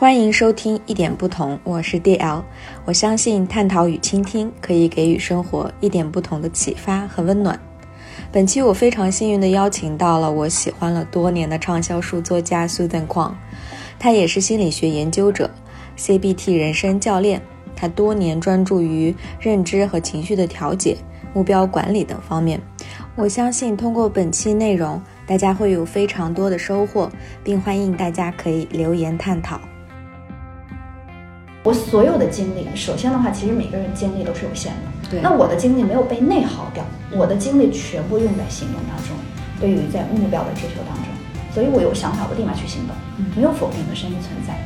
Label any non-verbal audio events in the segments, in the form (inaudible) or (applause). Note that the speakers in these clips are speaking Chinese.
欢迎收听一点不同，我是 DL。我相信探讨与倾听可以给予生活一点不同的启发和温暖。本期我非常幸运的邀请到了我喜欢了多年的畅销书作家 Susan Kwong，他也是心理学研究者、CBT 人生教练。他多年专注于认知和情绪的调节、目标管理等方面。我相信通过本期内容，大家会有非常多的收获，并欢迎大家可以留言探讨。我所有的精力，首先的话，其实每个人精力都是有限的。对那我的精力没有被内耗掉，我的精力全部用在行动当中，对于在目标的追求当中。所以我有想法，我立马去行动，没有否定的声音存在。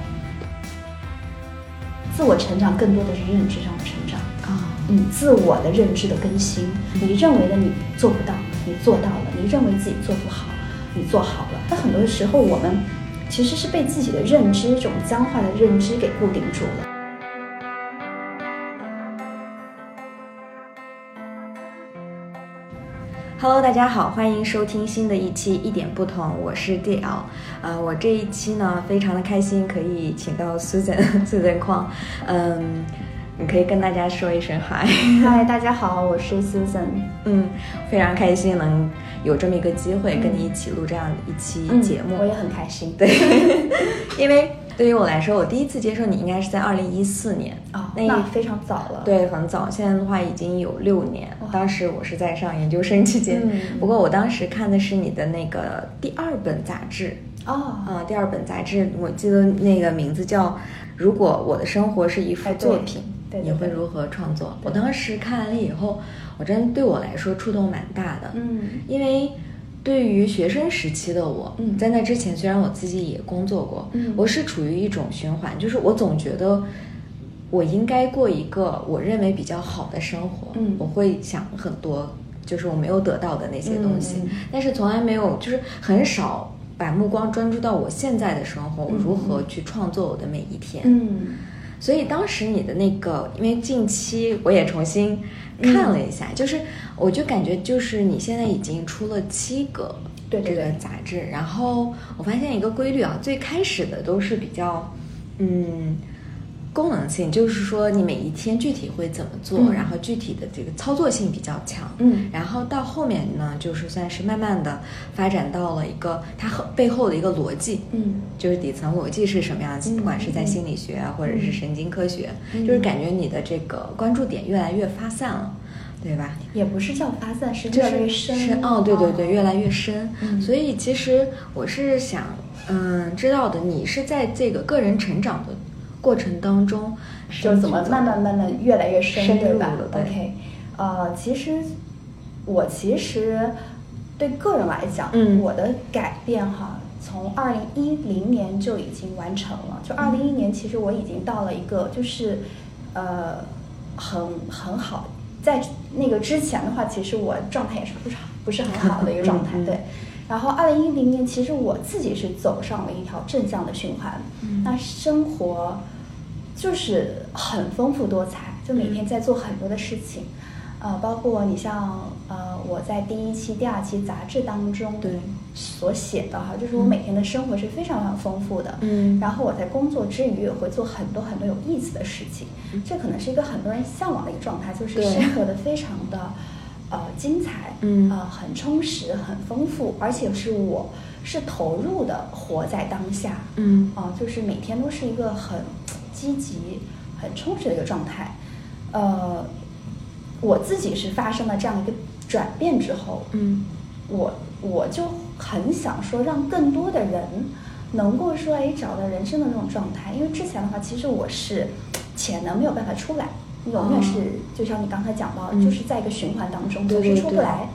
自我成长更多的是认知上的成长，啊，嗯，自我的认知的更新。你认为的你做不到，你做到了；你认为自己做不好，你做好了。那很多时候我们其实是被自己的认知这种僵化的认知给固定住了。Hello，大家好，欢迎收听新的一期一点不同，我是 DL。呃，我这一期呢非常的开心，可以请到 Susan Susan 邝，嗯，你可以跟大家说一声嗨。嗨，大家好，我是 Susan。嗯，非常开心能有这么一个机会跟你一起录这样一期节目。嗯我也很开心。对，因为对于我来说，我第一次接受你应该是在二零一四年哦，那那非常早了。，对，很早，现在的话已经有六年。当时我是在上研究生期间，嗯不过我当时看的是你的那个第二本杂志，哦，啊、第二本杂志我记得那个名字叫《如果我的生活是一幅作品，你会如何创作》。对我当时看完了以后，我真对我来说触动蛮大的，嗯因为对于学生时期的我，嗯。在那之前虽然我自己也工作过，嗯。我是处于一种循环，就是我总觉得我应该过一个我认为比较好的生活，嗯。我会想很多，就是我没有得到的那些东西，但是从来没有，就是很少把目光专注到我现在的生活，我嗯。如何去创作我的每一天。嗯所以当时你的那个，因为近期我也重新看了一下，就是我就感觉就是你现在已经出了七个对这个对。对对杂志，然后我发现一个规律啊，最开始的都是比较嗯功能性，就是说你每一天具体会怎么做，嗯。然后具体的这个操作性比较强，嗯。然后到后面呢，就是算是慢慢的发展到了一个它后背后的一个逻辑，嗯。就是底层逻辑是什么样子，嗯不管是在心理学啊，或者是神经科学，嗯。就是感觉你的这个关注点越来越发散了，对吧？也不是叫发散，是就是越来越深。是哦，对对对，越来越深。嗯。所以其实我是想，嗯，知道的，你是在这个个人成长的过程当中，就是怎么慢慢慢慢越来越深，对吧？OK，呃，其实我其实对个人来讲，嗯我的改变哈，从二零一零年就已经完成了。就二零一年，其实我已经到了一个就是呃很很好，在那个之前的话，其实我状态也是不是不是很好的一个状态，(laughs) 对。然后二零一零年，其实我自己是走上了一条正向的循环，嗯那生活就是很丰富多彩，就每天在做很多的事情，呃，包括你像呃我在第一期、第二期杂志当中对。所写的哈，就是我每天的生活是非常非常丰富的，嗯。然后我在工作之余也会做很多很多有意思的事情，这可能是一个很多人向往的一个状态，就是生活的非常的呃精彩，嗯。呃很充实、很丰富，而且是我是投入的活在当下，嗯。啊、就是每天都是一个很积极、很充实的一个状态。呃，我自己是发生了这样一个转变之后，嗯我我就很想说，让更多的人能够说，哎，找到人生的那种状态。因为之前的话，其实我是潜能没有办法出来，你永远是、就像你刚才讲到，嗯就是在一个循环当中，总是出不来。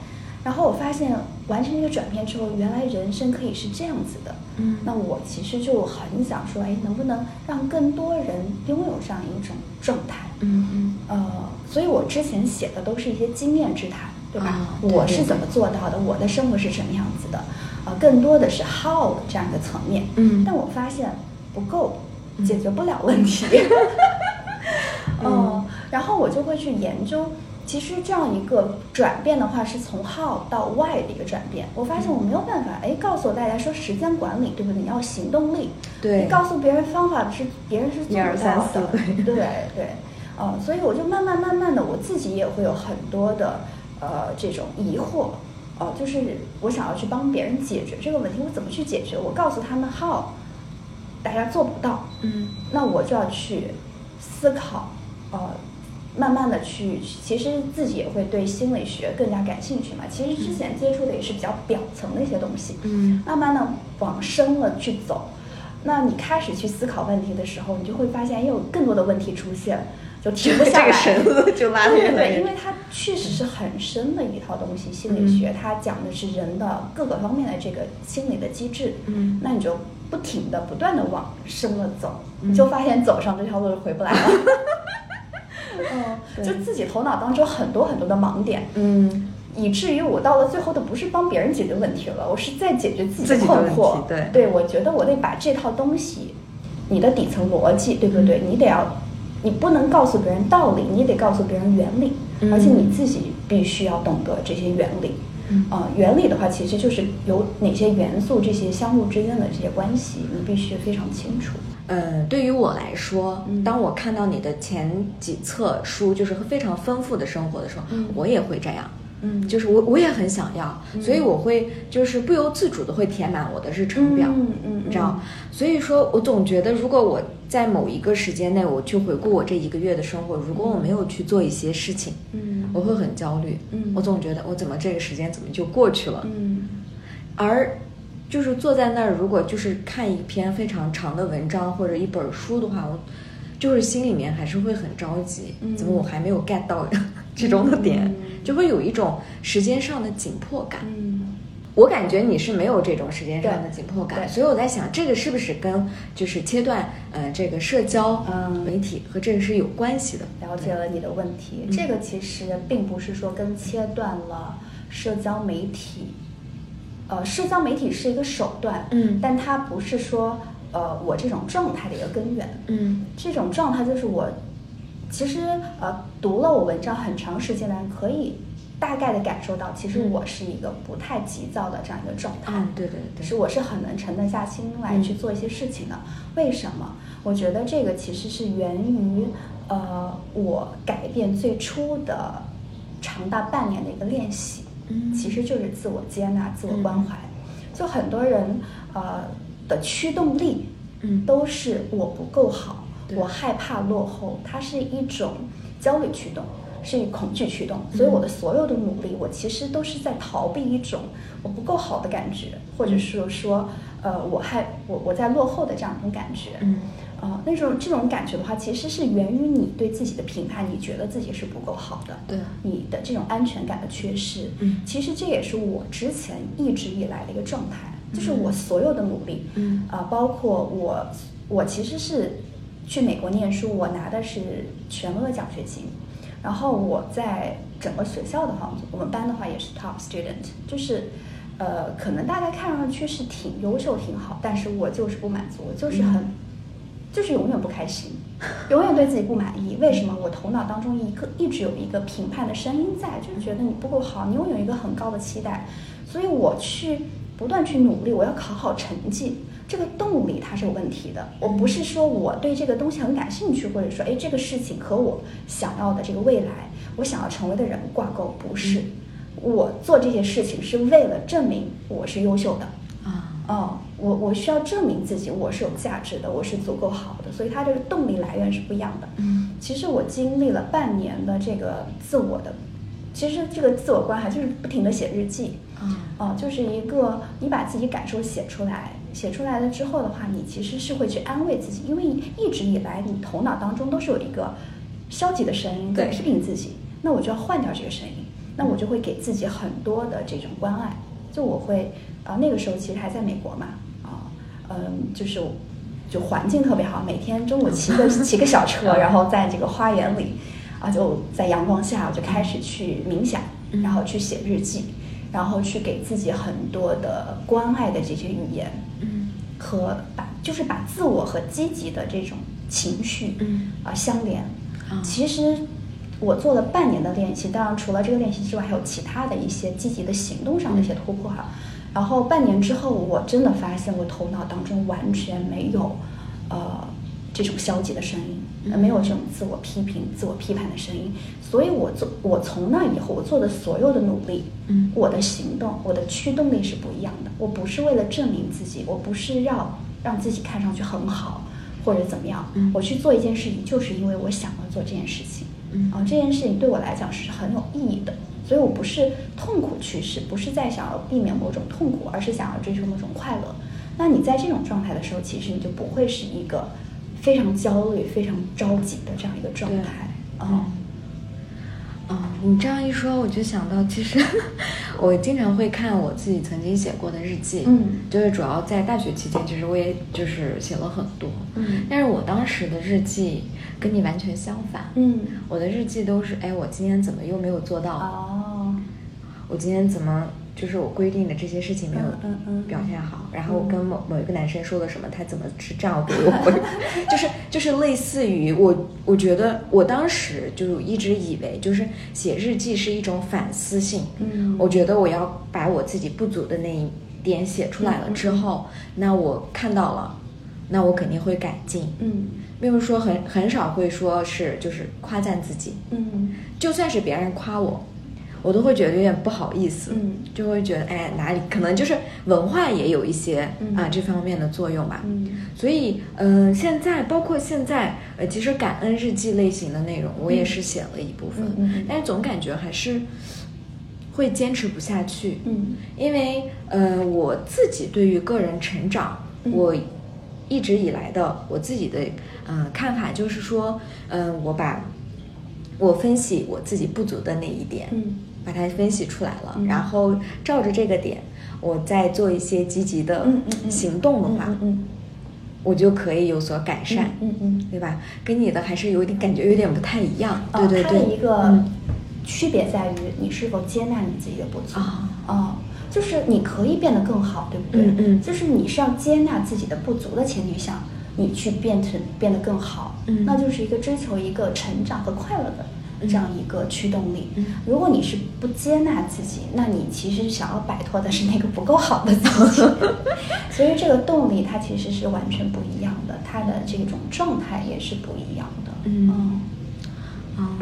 然后我发现完成这个转变之后，原来人生可以是这样子的。嗯那我其实就很想说，哎，能不能让更多人拥有这样一种状态？嗯嗯呃，所以我之前写的都是一些经验之谈，对吧？啊对对对我是怎么做到的？我的生活是什么样子的？呃，更多的是 how 这样一个层面。嗯但我发现不够，嗯解决不了问题。(laughs) 嗯哦，然后我就会去研究，其实这样一个转变的话，是从 how 到 why 的一个转变。我发现我没有办法，哎，告诉大家说时间管理，对不对？你要行动力。对。你告诉别人方法是别人是做不到的。对对。呃，所以我就慢慢慢慢的，我自己也会有很多的呃这种疑惑，呃，就是我想要去帮别人解决这个问题，我怎么去解决？我告诉他们 how，大家做不到，嗯，那我就要去思考，呃，慢慢的去，其实自己也会对心理学更加感兴趣嘛。其实之前接触的也是比较表层的一些东西，嗯，慢慢的往深了去走，那你开始去思考问题的时候，你就会发现又有更多的问题出现。就停不下来，(laughs) 就拉对对，因为它确实是很深的一套东西。心理学它讲的是人的各个方面的这个心理的机制。嗯，那你就不停的、不断的往深了走，你就发现走上这条路是回不来了。嗯，就自己头脑当中很多很多的盲点。嗯，以至于我到了最后都不是帮别人解决问题了，我是在解决自己的困惑。对，对我觉得我得把这套东西，你的底层逻辑，对不对？你得要。你不能告诉别人道理，你得告诉别人原理，而且你自己必须要懂得这些原理。啊，原理的话，其实就是有哪些元素，这些相互之间的这些关系，你必须非常清楚。呃，对于我来说，当我看到你的前几册书就是非常丰富的生活的时候，我也会这样。嗯，就是我我也很想要，所以我会就是不由自主的会填满我的日程表，嗯嗯，你知道，所以说我总觉得如果我在某一个时间内我去回顾我这一个月的生活，如果我没有去做一些事情，嗯，我会很焦虑，嗯，我总觉得我怎么这个时间怎么就过去了，嗯，而就是坐在那儿，如果就是看一篇非常长的文章或者一本书的话，我就是心里面还是会很着急，怎么我还没有 get 到这种的点。就会有一种时间上的紧迫感。嗯，我感觉你是没有这种时间上的紧迫感，所以我在想，这个是不是跟就是切断呃这个社交媒体和这个是有关系的？了解了你的问题，这个其实并不是说跟切断了社交媒体，呃，社交媒体是一个手段，嗯，但它不是说呃我这种状态的一个根源，嗯，这种状态就是我。其实，呃，读了我文章很长时间来，可以大概的感受到，其实我是一个不太急躁的这样一个状态。嗯，对对对，是我是很能沉得下心来去做一些事情的。为什么？我觉得这个其实是源于，呃，我改变最初的长达半年的一个练习。嗯，其实就是自我接纳、自我关怀。就很多人，呃，的驱动力，嗯，都是我不够好。我害怕落后，它是一种焦虑驱动，是以恐惧驱动，所以我的所有的努力，我其实都是在逃避一种我不够好的感觉，或者是说，呃，我还我我在落后的这样一种感觉，嗯，啊，那种这种感觉的话，其实是源于你对自己的评判，你觉得自己是不够好的，对，你的这种安全感的缺失，嗯，其实这也是我之前一直以来的一个状态，就是我所有的努力，嗯，啊，包括我我其实是。去美国念书，我拿的是全额奖学金。然后我在整个学校的话，我们班的话也是 top student，就是，呃，可能大家看上去是挺优秀、挺好，但是我就是不满足，我就是很，就是永远不开心，永远对自己不满意。为什么？我头脑当中一个一直有一个评判的声音在，就是觉得你不够好，你拥有一个很高的期待，所以我去不断去努力，我要考好成绩。这个动力它是有问题的，我不是说我对这个东西很感兴趣，或者说，哎，这个事情和我想要的这个未来，我想要成为的人挂钩，不是。我做这些事情是为了证明我是优秀的啊，哦，我我需要证明自己我是有价值的，我是足够好的，所以它这个动力来源是不一样的。嗯，其实我经历了半年的这个自我的，其实这个自我关怀就是不停的写日记，啊，哦，就是一个你把自己感受写出来。写出来了之后的话，你其实是会去安慰自己，因为一直以来你头脑当中都是有一个消极的声音在批评自己，那我就要换掉这个声音，那我就会给自己很多的这种关爱，就我会啊那个时候其实还在美国嘛，啊嗯就是就环境特别好，每天中午骑个 (laughs) 骑个小车，然后在这个花园里啊就在阳光下我就开始去冥想，然后去写日记。然后去给自己很多的关爱的这些语言，嗯，和把就是把自我和积极的这种情绪，嗯啊相连。啊，其实我做了半年的练习，当然除了这个练习之外，还有其他的一些积极的行动上的一些突破哈。然后半年之后，我真的发现我头脑当中完全没有，呃，这种消极的声音，呃没有这种自我批评、自我批判的声音。所以我做，我从那以后我做的所有的努力，嗯我的行动，我的驱动力是不一样的。我不是为了证明自己，我不是要让自己看上去很好或者怎么样，嗯我去做一件事情，就是因为我想要做这件事情。嗯啊，这件事情对我来讲是很有意义的，所以我不是痛苦趋势，不是在想要避免某种痛苦，而是想要追求某种快乐。那你在这种状态的时候，其实你就不会是一个非常焦虑、非常着急的这样一个状对态。啊、哦，你这样一说，我就想到，其实 (laughs) 我经常会看我自己曾经写过的日记，嗯就是主要在大学期间，其实我也就是写了很多，嗯但是我当时的日记跟你完全相反，嗯，我的日记都是，哎，我今天怎么又没有做到？哦，我今天怎么就是我规定的这些事情没有表现好，然后我跟某某一个男生说了什么，他怎么是这样给我回，(laughs) 就是就是类似于我，我觉得我当时就一直以为就是写日记是一种反思性，嗯。我觉得我要把我自己不足的那一点写出来了之后，那我看到了，那我肯定会改进，嗯。并不是说很很少会说是就是夸赞自己，嗯。就算是别人夸我，我都会觉得有点不好意思，嗯。就会觉得哎哪里可能就是文化也有一些、嗯。啊这方面的作用吧。嗯。所以嗯、呃现在包括现在呃，其实感恩日记类型的内容我也是写了一部分，嗯嗯嗯。但是总感觉还是会坚持不下去，嗯。因为呃我自己对于个人成长，嗯。我一直以来的我自己的呃看法就是说，嗯、我把我分析我自己不足的那一点，嗯把它分析出来了，嗯。然后照着这个点，我再做一些积极的行动的话，嗯嗯我就可以有所改善，嗯嗯。对吧？跟你的还是有点感觉有点不太一样，呃对对对，它的一个嗯。区别在于你是否接纳你自己的不足啊哦就是你可以变得更好，对不对？嗯嗯。就是你是要接纳自己的不足的前提下，你去变成变得更好，嗯。那就是一个追求一个成长和快乐的这样一个驱动力。嗯。如果你是不接纳自己，那你其实想要摆脱的是那个不够好的自己，(laughs) 所以这个动力它其实是完全不一样的，它的这种状态也是不一样的。嗯哦，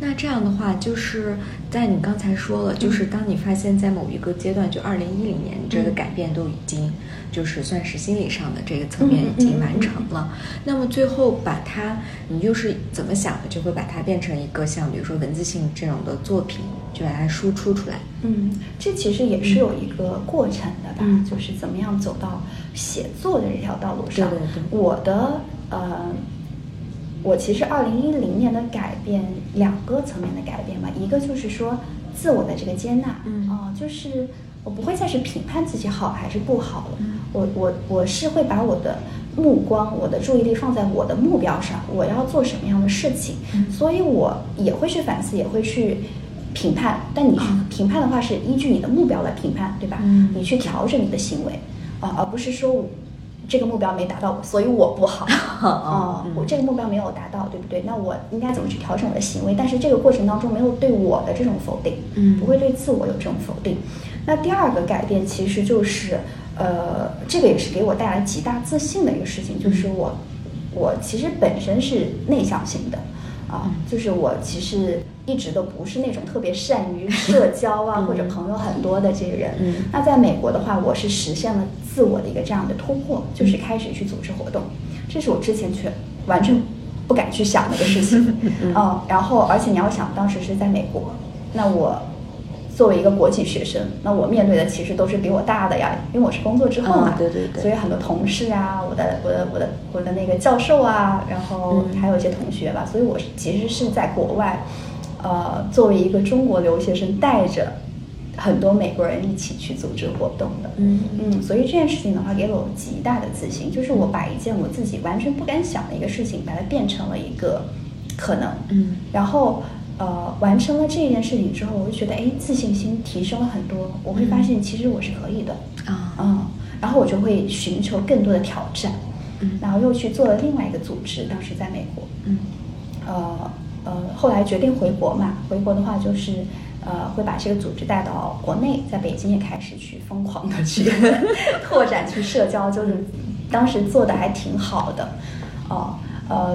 那这样的话，就是在你刚才说了，就是当你发现，在某一个阶段，就二零一零年，你这个嗯改变都已经，就是算是心理上的这个层面已经嗯完成了。那么最后把它，你又是怎么想的？就会把它变成一个像比如说文字性这种的作品，就把它输出出来。嗯，这其实也是有一个过程的吧，嗯就是怎么样走到写作的这条道路上。对对对我的呃，我其实二零一零年的改变两个层面的改变吧，一个就是说自我的这个接纳，嗯。啊、就是我不会再去评判自己好还是不好了，嗯。我我我是会把我的目光、我的注意力放在我的目标上，我要做什么样的事情，嗯。所以我也会去反思，也会去评判。但你嗯。评判的话是依据你的目标来评判，对吧？嗯。你去调整你的行为，啊、而不是说我这个目标没达到，所以我不好。(laughs) 啊、嗯我这个目标没有达到，对不对？那我应该怎么去调整我的行为？但是这个过程当中没有对我的这种否定，嗯不会对自我有这种否定。那第二个改变其实就是，呃，这个也是给我带来极大自信的一个事情，就是我，我其实本身是内向型的，啊，就是我其实一直都不是那种特别善于社 (laughs) 交啊，或者朋友很多的这个人。嗯那在美国的话，我是实现了自我的一个这样的突破，就是开始去组织活动，这是我之前全完全不敢去想的一个事情。(laughs) 嗯，然后而且你要想，当时是在美国，那我。作为一个国际学生，那我面对的其实都是比我大的呀，因为我是工作之后嘛，嗯对对对所以很多同事啊，我的我的我的我的那个教授啊，然后嗯还有一些同学吧，所以我其实是在国外，呃，作为一个中国留学生，带着很多美国人一起去组织活动的。嗯嗯，所以这件事情的话，给了我极大的自信，就是我把一件我自己完全不敢想的一个事情，把它变成了一个可能。嗯然后呃，完成了这件事情之后，我就觉得哎，自信心提升了很多。我会发现其实我是可以的。啊嗯，然后我就会寻求更多的挑战，嗯然后又去做了另外一个组织，当时在美国，嗯呃，呃，后来决定回国嘛，回国的话就是呃会把这个组织带到国内，在北京也开始去疯狂的去 (laughs) 拓展去社交，就是当时做的还挺好的，哦。呃，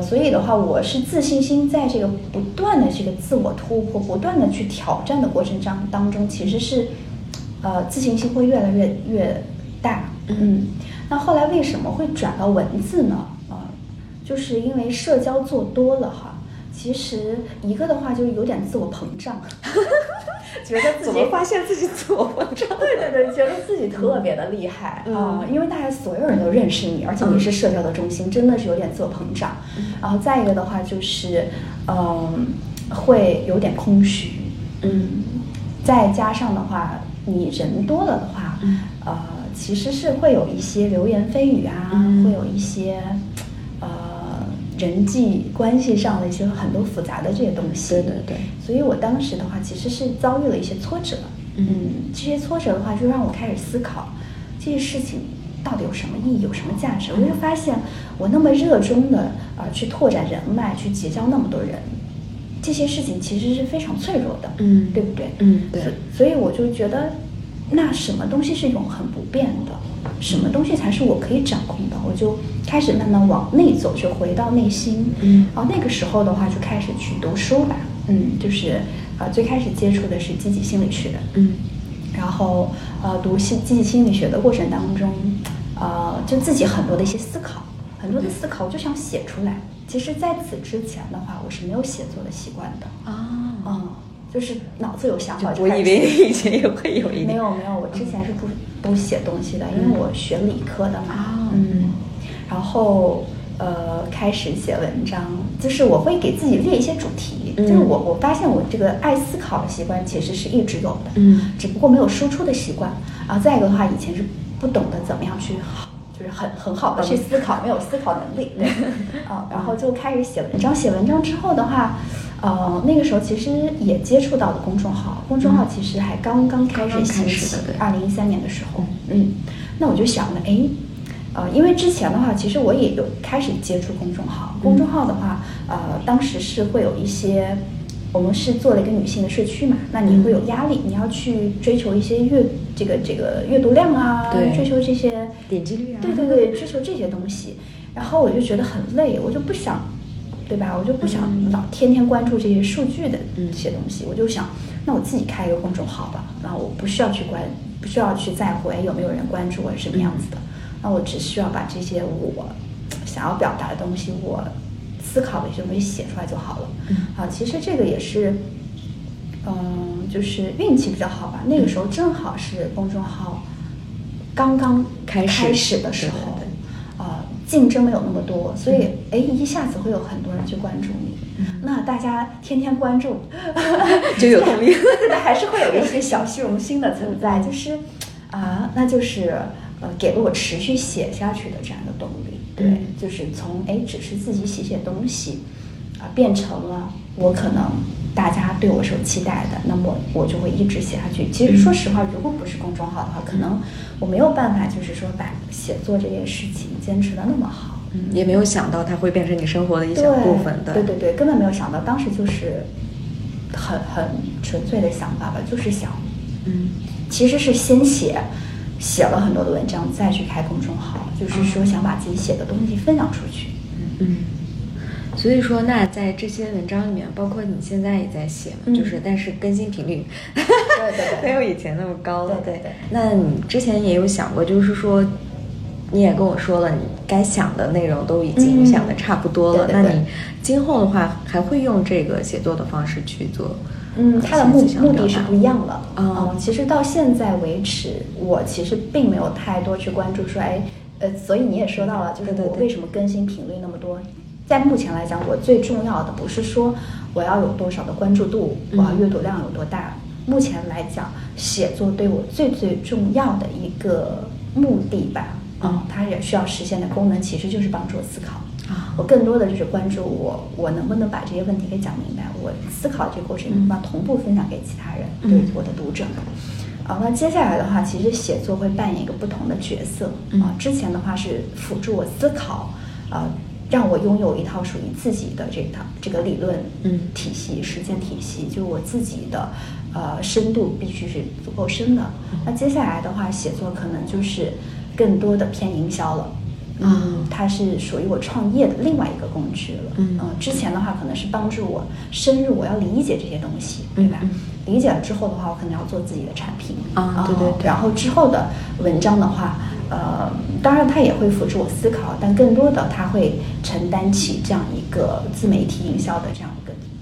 所以的话，我是自信心在这个不断的这个自我突破、不断的去挑战的过程当当中，其实是，呃，自信心会越来越越大。嗯，那后来为什么会转到文字呢？啊，就是因为社交做多了哈。其实一个的话就有点自我膨胀，(laughs) 觉得自己发现自己自我膨胀，对对对，觉得自己特别的厉害。啊，因为大家所有人都认识你，而且你是社交的中心，真的是有点自我膨胀。然后再一个的话就是，嗯，会有点空虚，嗯，再加上的话，你人多了的话，呃，其实是会有一些流言蜚语啊，会有一些。人际关系上的一些很多复杂的这些东西，对对对，所以我当时的话其实是遭遇了一些挫折，嗯，这些挫折的话就让我开始思考这些事情到底有什么意义，有什么价值。我就发现我那么热衷的啊去拓展人脉，去结交那么多人，这些事情其实是非常脆弱的，嗯，对不对？嗯，对。所以我就觉得，那什么东西是永恒不变的？什么东西才是我可以掌控的？我就开始慢慢往内走，就回到内心。嗯，然后那个时候的话，就开始去读书吧。嗯，就是呃，最开始接触的是积极心理学。嗯，然后呃，读心积极心理学的过程当中，呃，就自己很多的一些思考，很多的思考，我就想写出来。其实在此之前的话，我是没有写作的习惯的。啊，嗯。就是脑子有想法，我以为你以前也会有一没有没有，我之前是不不写东西的，因为我学理科的嘛，嗯，然后呃开始写文章，就是我会给自己列一些主题，就是我我发现我这个爱思考的习惯其实是一直有的，嗯，只不过没有输出的习惯，然后再一个的话，以前是不懂得怎么样去好，就是很很好的去思考，没有思考能力，对，啊，(laughs) 然后就开始写文章，写文章之后的话。呃，那个时候其实也接触到了公众号，公众号其实还刚刚开始兴起，二零一三年的时候，嗯，那我就想了，哎，呃，因为之前的话，其实我也有开始接触公众号，公众号的话，呃，当时是会有一些，我们是做了一个女性的社区嘛，那你会有压力，你要去追求一些阅这个这个阅读量啊，追求这些点击率啊，对对对，追求这些东西，然后我就觉得很累，我就不想。对吧？我就不想老天天关注这些数据的这些东西，我就想，那我自己开一个公众号吧。然后我不需要去关，不需要去在乎哎有没有人关注我什么样子的。那我只需要把这些我想要表达的东西，我思考的一些东西写出来就好了。啊，其实这个也是，嗯，就是运气比较好吧。那个时候正好是公众号刚刚开始的时候。竞争没有那么多，所以哎，一下子会有很多人去关注你。那大家天天关注，(laughs) 就有 (laughs) 动力。(laughs) 那还是会有一些小虚荣心的存在，就是啊，那就是呃，给了我持续写下去的这样的动力。对，就是从哎，只是自己写写东西啊，变成了我可能大家对我是有期待的，那么我就会一直写下去。其实说实话，如果不是公众号的话，可能。我没有办法，就是说把写作这件事情坚持的那么好，嗯，也没有想到它会变成你生活的一小部分，对对对，根本没有想到，当时就是很很纯粹的想法吧，就是想，嗯，其实是先写写了很多的文章，再去开公众号，就是说想把自己写的东西分享出去，嗯嗯。所以说，那在这些文章里面，包括你现在也在写嘛，就是，但是更新频率，对对，(laughs) 没有以前那么高了。对对对。那你之前也有想过，就是说，你也跟我说了，你该想的内容都已经想的差不多了。那你今后的话，还会用这个写作的方式去做？嗯，它的目目的是不一样的。嗯，其实到现在为止，我其实并没有太多去关注说，哎，呃，所以你也说到了，就是我为什么更新频率那么多？在目前来讲，我最重要的不是说我要有多少的关注度，我要阅读量有多大。目前来讲，写作对我最最重要的一个目的吧，嗯，它也需要实现的功能，其实就是帮助我思考。啊，我更多的就是关注我，我能不能把这些问题给讲明白？我思考这个过程，能不能同步分享给其他人，对我的读者。啊，那接下来的话，其实写作会扮演一个不同的角色。啊，之前的话是辅助我思考，啊。让我拥有一套属于自己的这套这个理论嗯体系、实践体系，就我自己的呃深度必须是足够深的。那接下来的话，写作可能就是更多的偏营销了。嗯它是属于我创业的另外一个工具了。嗯呃之前的话可能是帮助我深入，我要理解这些东西，对吧？嗯理解了之后的话，我可能要做自己的产品啊对对对。然后之后的文章的话，呃，当然它也会辅助我思考，但更多的它会承担起这样一个自媒体营销的这样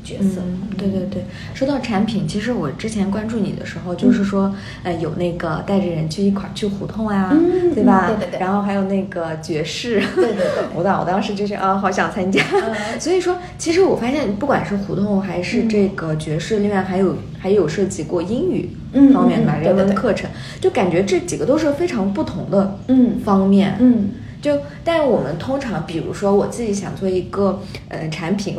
角色。嗯，对对对，说到产品，其实我之前关注你的时候，就是说，呃，有那个带着人去一块儿去胡同啊，嗯对吧？嗯对对对。然后还有那个爵士，对对对。舞蹈，(laughs) 我当时就是啊，好想参加。嗯。(laughs) 所以说，其实我发现，不管是胡同还是这个爵士，另外还有还有涉及过英语嗯方面的吧，人文课程，就感觉这几个都是非常不同的嗯。方面。嗯就，但我们通常，比如说我自己想做一个呃产品，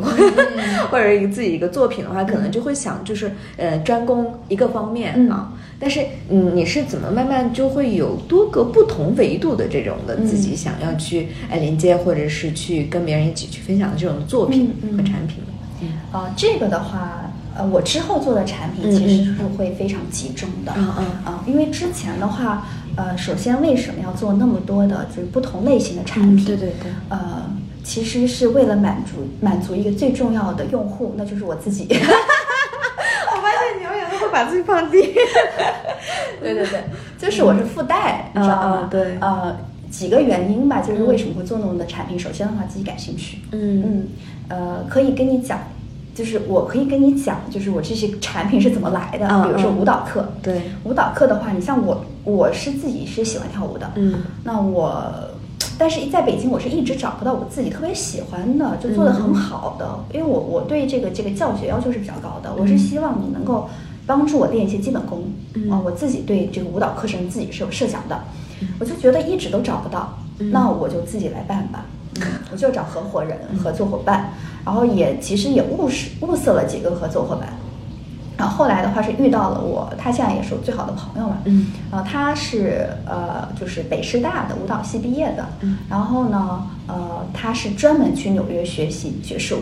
或者、(laughs) 一个自己一个作品的话，可能就会想就是呃专攻一个方面、嗯啊。但是嗯，你是怎么慢慢就会有多个不同维度的这种的嗯自己想要去哎连接，或者是去跟别人一起去分享的这种作品和产品？嗯呃，这个的话，呃，我之后做的产品嗯其实是会非常集中的。嗯嗯啊因为之前的话，呃，首先为什么要做那么多的就是不同类型的产品？嗯对对对呃，其实是为了满足满足一个最重要的用户，那就是我自己。(laughs) 我发现你永远都会把自己放低。(laughs) 对对对，就是我是附带，你知道吗？对呃，几个原因吧，就是为什么会做那么多产品。首先的话，自己感兴趣。嗯嗯，呃，可以跟你讲，就是我可以跟你讲，就是我这些产品是怎么来的。嗯比如说嗯。舞蹈课，对。舞蹈课的话，你像我，我是自己是喜欢跳舞的，嗯。那我，但是在北京我是一直找不到我自己特别喜欢的，就做的很好的，因为我我对这个这个教学要求是比较高的，我是希望你能够帮助我练一些基本功，嗯。啊，我自己对这个舞蹈课程自己是有设想的，我就觉得一直都找不到，嗯。那我就自己来办吧，嗯，我就找合伙人、合作伙伴，然后也其实也物识物色了几个合作伙伴。然后后来的话是遇到了我，他现在也是我最好的朋友嘛。嗯呃，他是呃就是北师大的舞蹈系毕业的，嗯然后呢，呃，他是专门去纽约学习爵士舞。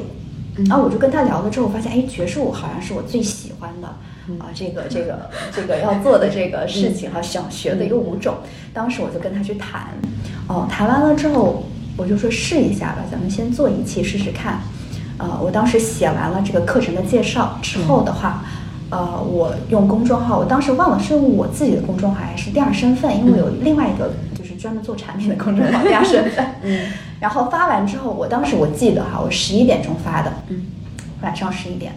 嗯然后我就跟他聊了之后，发现哎，爵士舞好像是我最喜欢的嗯啊、这个这个这个要做的这个事情哈、想学的一个舞种。当时我就跟他去谈，哦，谈完了之后，我就说试一下吧，咱们先做一期试试看。呃，我当时写完了这个课程的介绍之后的话，呃，我用公众号，我当时忘了是用我自己的公众号还是第二身份，因为我有另外一个就是专门做产品的公众号，第二身份。嗯 (laughs) 然后发完之后，我当时我记得哈，我十一点钟发的，嗯晚上十一点，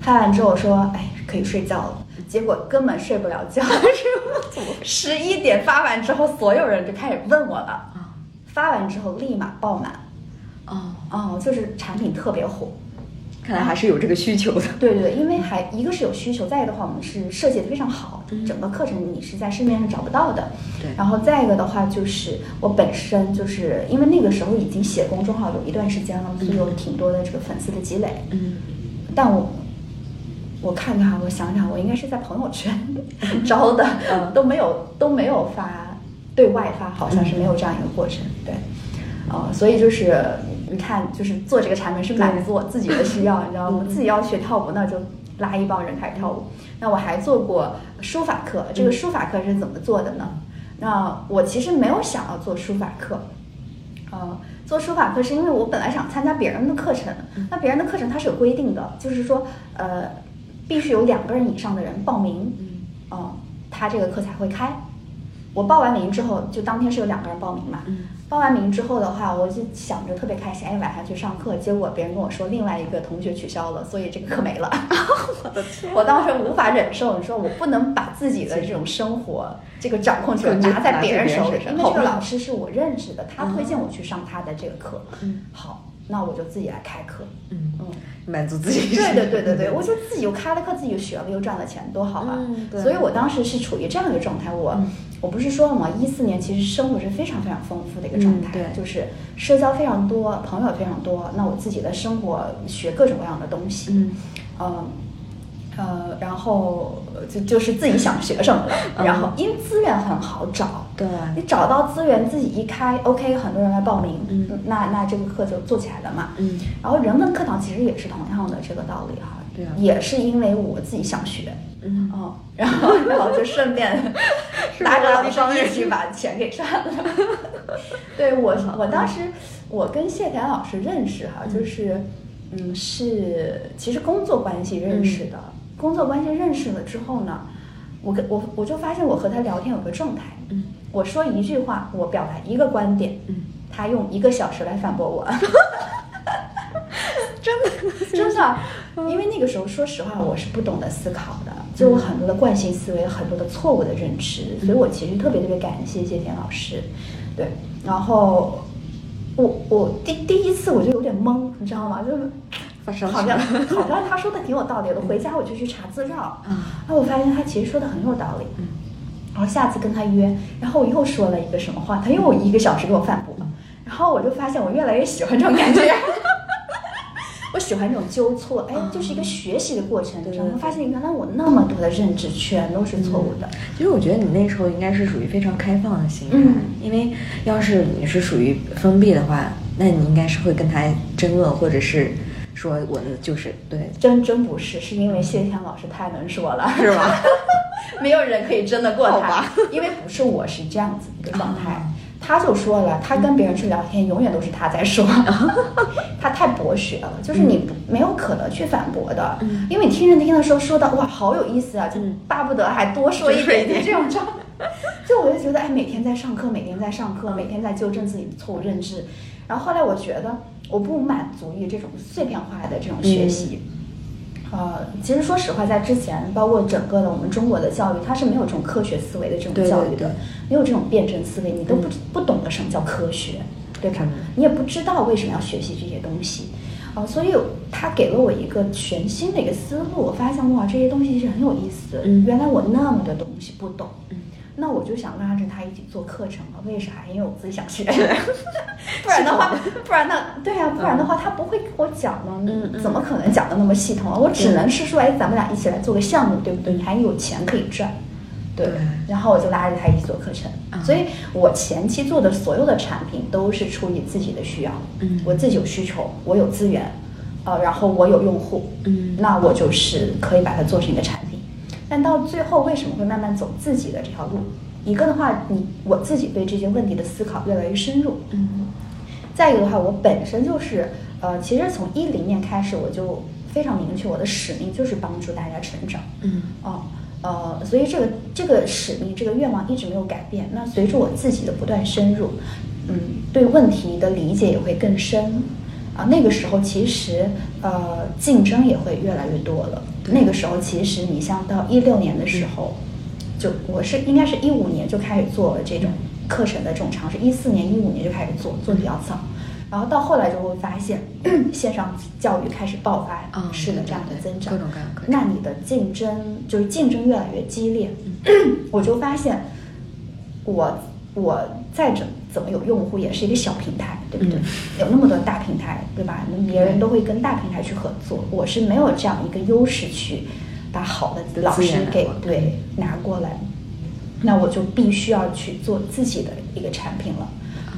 发完之后我说，哎，可以睡觉了。结果根本睡不了觉，(laughs) 十一点发完之后，所有人就开始问我了。啊发完之后立马爆满，哦，哦，就是产品特别火。看来还是有这个需求的。对对对，因为还一个是有需求，再一个的话，我们是设计的非常好，嗯整个课程你是在市面上找不到的。对然后再一个的话，就是我本身就是因为那个时候已经写公众号有一段时间了，所以有挺多的这个粉丝的积累。嗯但我我看看，我想想，我应该是在朋友圈 (laughs) 招的，嗯都没有都没有发对外发，好像是没有这样一个过程。对，呃，所以就是你看，就是做这个产品是满足我自己的需要，你知道吗？嗯自己要学跳舞，那就拉一帮人开始跳舞。那我还做过书法课，这个书法课是怎么做的呢？那我其实没有想要做书法课，呃，做书法课是因为我本来想参加别人的课程，那别人的课程它是有规定的，就是说，呃，必须有两个人以上的人报名，嗯哦、他这个课才会开。我报完名之后，就当天是有两个人报名嘛。嗯报完名之后的话，我就想着特别开心，哎，晚上去上课，结果别人跟我说另外一个同学取消了，所以这个课没了。(laughs) 我的天我当时无法忍受，你说我不能把自己的这种生活这个掌控权拿在别人手里，因为这个老师是我认识的，他推荐我去上他的这个课。嗯好，那我就自己来开课。嗯，嗯，满足自己。对对对对对，(laughs) 我就自己又开了课，自己又学了，又赚了钱，多好啊！所以我当时是处于这样一个状态。我、嗯我不是说了吗？一四年其实生活是非常非常丰富的一个状态，嗯对就是社交非常多，朋友非常多。那我自己的生活学各种各样的东西，嗯呃呃，然后就就是自己想学什么了，嗯然后因为资源很好找，对，你找到资源自己一开，OK，很多人来报名，嗯那那这个课就做起来了嘛。嗯然后人文课堂其实也是同样的这个道理哈，对啊也是因为我自己想学，嗯。哦，(laughs) 然后然后就顺便拉着老师一起把钱给赚了。(laughs) 对我，我当时我跟谢田老师认识哈，就是嗯是其实工作关系认识的，工作关系认识了之后呢，我跟我我就发现我和他聊天有个状态，嗯。我说一句话，我表达一个观点，嗯，他用一个小时来反驳我。(laughs) 真的真的，因为那个时候说实话，我是不懂得思考的，就有很多的惯性思维，很多的错误的认知，所以我其实特别特别感谢谢田老师。对，然后我我第第一次我就有点懵，你知道吗？就是好像 (laughs) 好像他说的挺有道理的，回家我就去查资料，啊然后我发现他其实说的很有道理。嗯然后下次跟他约，然后我又说了一个什么话，他又一个小时给我反驳，然后我就发现我越来越喜欢这种感觉。(laughs) (laughs) 我喜欢这种纠错，哎，就是一个学习的过程，你知道吗？对发现原来我那么多的认知全都是错误的。其实我觉得你那时候应该是属于非常开放的心态，嗯。因为要是你是属于封闭的话，那你应该是会跟他争论，或者是说我的就是对，真真不是，是因为谢天老师太能说了，是吧？(laughs) 没有人可以争得过他。(laughs) 吧，因为不是我是这样子一个状态。啊。他就说了，他跟别人去聊天，永远都是他在说，(laughs) 他太博学了，就是你没有可能去反驳的，嗯。因为你听着听的时候说的哇好有意思啊，就嗯。巴不得还多说一点点这种状态。(laughs) 就我就觉得，哎，每天在上课，每天在上课，每天在纠正自己的错误认知。然后后来我觉得，我不满足于这种碎片化的这种学习。呃，其实说实话，在之前，包括整个的我们中国的教育，它是没有这种科学思维的这种教育的，对没有这种辩证思维，你都不、嗯不懂得什么叫科学，对吧嗯？你也不知道为什么要学习这些东西。啊、所以他给了我一个全新的一个思路，我发现哇，这些东西是很有意思。嗯原来我那么多东西不懂，嗯那我就想拉着他一起做课程了。为啥？因为我自己想学，(laughs) 不然的话，不然那对啊、不然的话他不会给我讲呢。嗯嗯怎么可能讲的那么系统啊？我只能是说，哎，咱们俩一起来做个项目，对不对？你还有钱可以赚。对对，然后我就拉着他一起做课程，嗯所以我前期做的所有的产品都是出于自己的需要，嗯我自己有需求，我有资源，呃，然后我有用户，嗯那我就是可以把它做成一个产品。但到最后为什么会慢慢走自己的这条路？一个的话，你我自己对这些问题的思考越来越深入，嗯再一个的话，我本身就是，呃，其实从一零年开始，我就非常明确我的使命就是帮助大家成长。嗯哦，呃，所以这个这个使命、这个愿望一直没有改变。那随着我自己的不断深入，嗯，对问题的理解也会更深。啊，那个时候其实呃竞争也会越来越多了。那个时候其实你像到一六年的时候，就我是应该是一五年就开始做这种课程的这种尝试，一四年、一五年就开始做，做的比较早。然后到后来就会发现，线上教育开始爆发式的这样的对增长，各种各样的那你的竞争就是竞争越来越激烈，(clears throat) 我就发现我我再怎怎么有用户也是一个小平台，对不对？嗯有那么多大平台，对吧？那别人都会跟大平台去合作，我是没有这样一个优势去把好的老师给对拿过来，那我就必须要去做自己的一个产品了。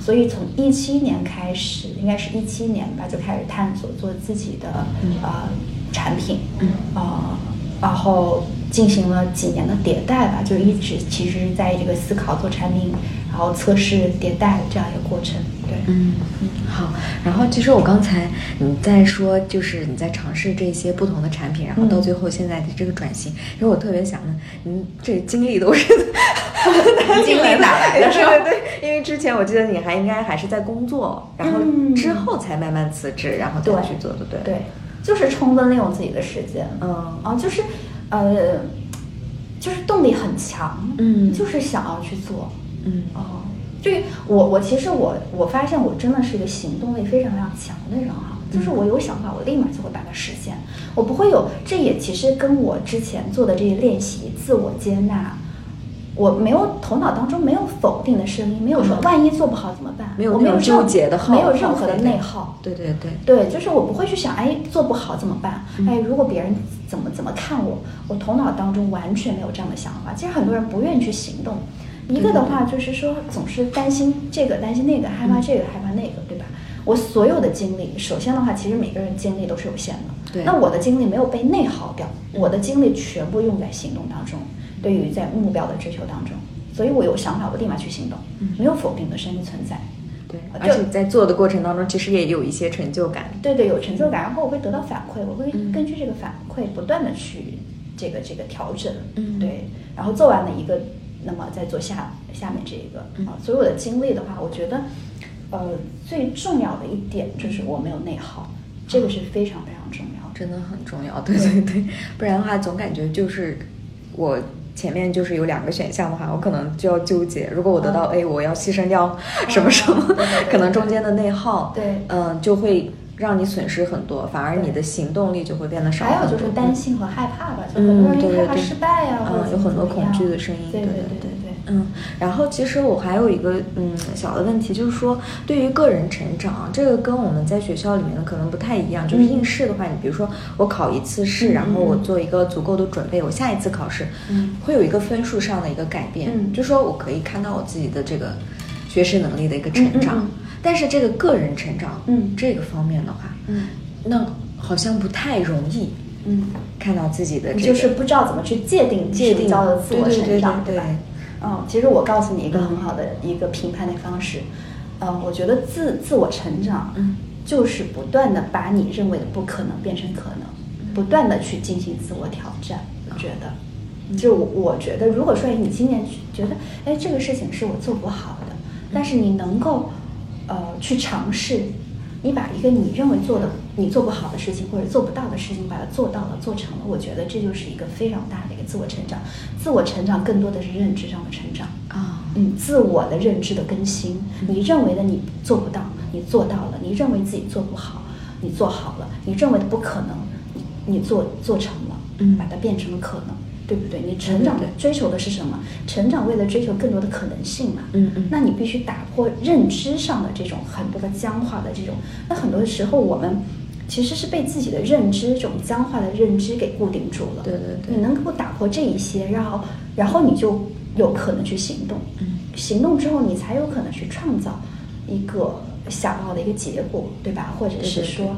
所以从一七年开始，应该是一七年吧，就开始探索做自己的、呃产品，嗯呃，然后进行了几年的迭代吧，就一直其实在这个思考做产品，然后测试迭代这样一个过程。对，嗯，好。然后其实我刚才你在说，就是你在尝试这些不同的产品，然后到嗯最后现在的这个转型，因为我特别想问，您这经历都是 (laughs) 经历哪来的 (laughs) 对对对，因为之前我记得你还应该还是在工作，然后嗯之后才慢慢辞职，然后再对去做，对不对？对，就是充分利用自己的时间。嗯啊，就是呃，就是动力很强，嗯就是想要去做。嗯哦，对我我其实我我发现我真的是一个行动力非常非常强的人哈，就是我有想法，我立马就会把它实现，我不会有，这也其实跟我之前做的这些练习、自我接纳。我没有头脑当中没有否定的声音，没有说嗯万一做不好怎么办，没有我没有任纠结的耗没有任何的内耗，对对对，对，就是我不会去想，哎，做不好怎么办？嗯哎，如果别人怎么怎么看我，我头脑当中完全没有这样的想法。其实很多人不愿意去行动，一个的话就是说总是担心这个担心那个，害怕这个害怕那个，对吧？我所有的精力，首先的话，其实每个人精力都是有限的。对那我的精力没有被内耗掉，我的精力全部用在行动当中，对于在目标的追求当中。所以我有想法，我立马去行动，没有否定的声音存在。对，而且在做的过程当中，其实也有一些成就感。对对，有成就感，然后我会得到反馈，我会嗯根据这个反馈不断的去这个这个调整，嗯对，然后做完了一个，那么再做下下面这一个。嗯。啊，所以我的经历的话，我觉得，呃，最重要的一点就是我没有内耗，这个是非常非常重要的。真的很重要，(laughs) 对对对，不然的话总感觉就是我前面就是有两个选项的话，我可能就要纠结，如果我得到 A，我要牺牲掉什么什么对对对，对。(laughs) 可能中间的内耗，对。嗯，就会让你损失很多，反而你的行动力就会变得少。还有就是担心和害怕吧，就嗯很多人害怕失败呀，嗯，有很多恐惧的声音，对对对对对。嗯，然后其实我还有一个嗯小的问题，就是说对于个人成长啊，这个跟我们在学校里面的可能不太一样。就是嗯应试的话，你比如说我考一次试，嗯然后我嗯做一个足够的准备，我下一次考试，嗯会有一个分数上的一个改变。嗯就说我可以看到我自己的这个学识能力的一个成长，但是这个个人成长，嗯。这个方面的话，嗯。那好像不太容易嗯，看到自己的、这个，就是不知道怎么去界定界定什么叫做自我成长，对对吧？嗯，其实我告诉你一个很好的一个评判的方式，嗯，我觉得自自我成长，嗯，就是不断的把你认为的不可能变成可能，不断的去进行自我挑战。我觉得，就我我觉得，如果说你今年觉得，哎，这个事情是我做不好的，但是你能够，呃，去尝试。你把一个你认为做的你做不好的事情或者做不到的事情，把它做到了、做成了，我觉得这就是一个非常大的一个自我成长。自我成长更多的是认知上的成长，啊，嗯，自我的认知的更新。你认为的你做不到，你做到了；你认为自己做不好，你做好了；你认为的不可能，你你做做成了，嗯把它变成了可能，对不对？你成长对对对追求的是什么？成长为了追求更多的可能性嘛。嗯嗯那你必须打破认知上的这种很多的僵化的这种。那很多时候我们其实是被自己的认知这种僵化的认知给固定住了。对对对你能够打破这一些，然后然后你就有可能去行动。嗯行动之后，你才有可能去创造一个想要的一个结果，对吧？或者是对对说，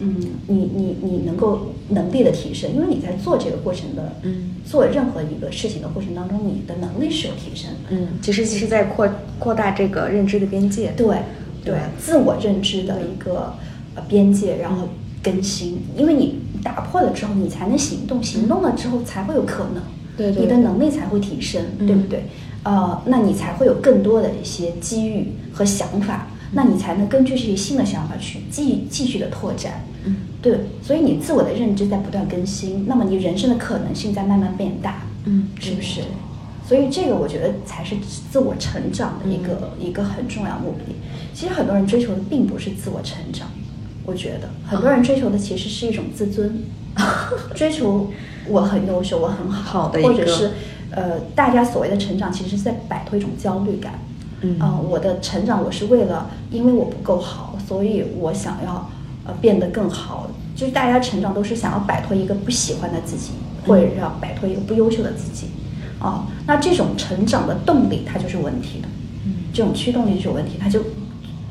嗯，你你你能够能力的提升，因为你在做这个过程的，嗯做任何一个事情的过程当中，你的能力是有提升的。嗯，其实是在扩扩大这个认知的边界。对对对，自我认知的一个呃边界，然后更新，因为你打破了之后，你才能行动，行动了之后才会有可能，对对你的能力才会提升，嗯对不对？呃，那你才会有更多的一些机遇和想法，那你才能根据这些新的想法去继继续的拓展。嗯对，所以你自我的认知在不断更新，那么你人生的可能性在慢慢变大，嗯是不是？所以这个我觉得才是自我成长的一个、嗯一个很重要目的。其实很多人追求的并不是自我成长，我觉得很多人追求的其实是一种自尊，追求我很优秀，我很好，好的或者是呃，大家所谓的成长，其实是在摆脱一种焦虑感。嗯。呃我的成长我是为了，因为我不够好，所以我想要呃变得更好。就是大家成长都是想要摆脱一个不喜欢的自己，或者是要摆脱一个不优秀的自己。啊、那这种成长的动力它就是问题的，嗯。这种驱动力就是有问题，它就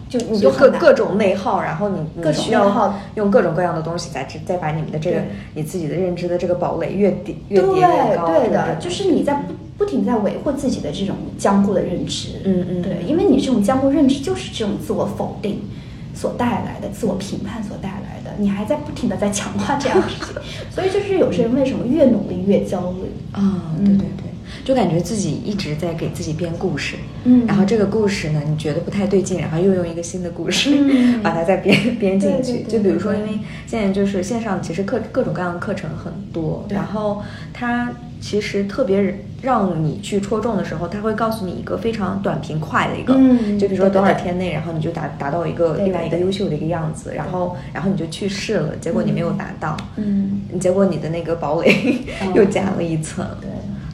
就你就各各种内耗，然后你你需要内耗用各种各样的东西再再把你们的这个你自己的认知的这个堡垒越叠越叠越高，对的，就是你在不不停地在维护自己的这种僵固的认知，嗯嗯对，因为你这种僵固认知就是这种自我否定所带来的、自我评判所带来的，你还在不停的在强化这样的事情，(laughs) 所以就是有些人为什么越努力越焦虑？啊，对对对，就感觉自己一直在给自己编故事，嗯。然后这个故事呢，你觉得不太对劲，然后又用一个新的故事、嗯。(laughs) 把它再编编进去。对对对就比如说，因为现在就是线上，其实课各种各样的课程很多，然后它其实特别让你去戳中的时候，他会告诉你一个非常短平快的一个，嗯就比如说多少天内，然后你就达达到一个对另外一个优秀的一个样子，然后然后你就去试了，结果你没有达到，嗯，结果你的那个堡垒嗯。(laughs) 又加了一层。对。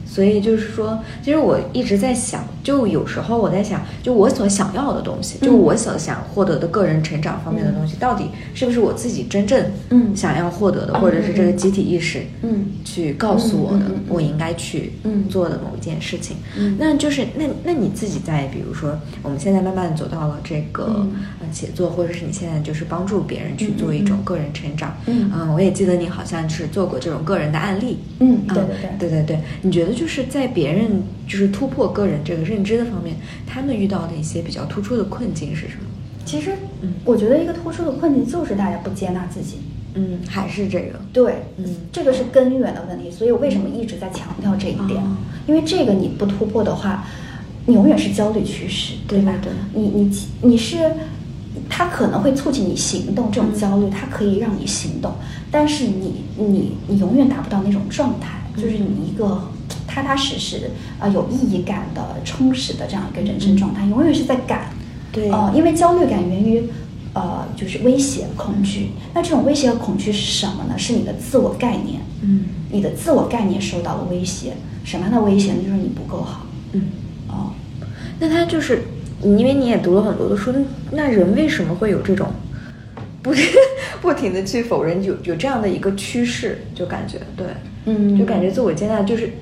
所以就是说，其实我一直在想，就有时候我在想，就我所想要的东西，就我所想获得的个人成长方面的东西，到底是不是我自己真正嗯。想要获得的，或者是这个集体意识嗯。去告诉我的我应该去嗯做的某一件事情。嗯。那就是那那你自己在比如说我们现在慢慢走到了这个嗯。呃写作，或者是你现在就是帮助别人去做一种个人成长。嗯。嗯，我也记得你好像是做过这种个人的案例。嗯，啊对对对。对对对，你觉得就是在别人就是突破个人这个认知的方面，他们遇到的一些比较突出的困境是什么？其实嗯，我觉得一个突出的困境就是大家不接纳自己。嗯，还是这个，对，嗯这个是根源的问题，所以我为什么一直在强调这一点？哦因为这个你不突破的话，你永远是焦虑驱使，吧？对对你你你是，它可能会促进你行动，这种焦虑它可以让你行动，但是你你你永远达不到那种状态，就是你一个踏踏实实啊、呃有意义感的充实的这样一个人生状态，永远是在赶。对呃，因为焦虑感源于呃就是威胁恐惧，那这种威胁和恐惧是什么呢？是你的自我概念，嗯你的自我概念受到了威胁。什么样的威胁呢？就是你不够好。嗯。哦，那他就是，因为你也读了很多的书，那人为什么会有这种不是 (laughs) 不停的去否认有有这样的一个趋势？就感觉对，嗯就感觉自我接纳就是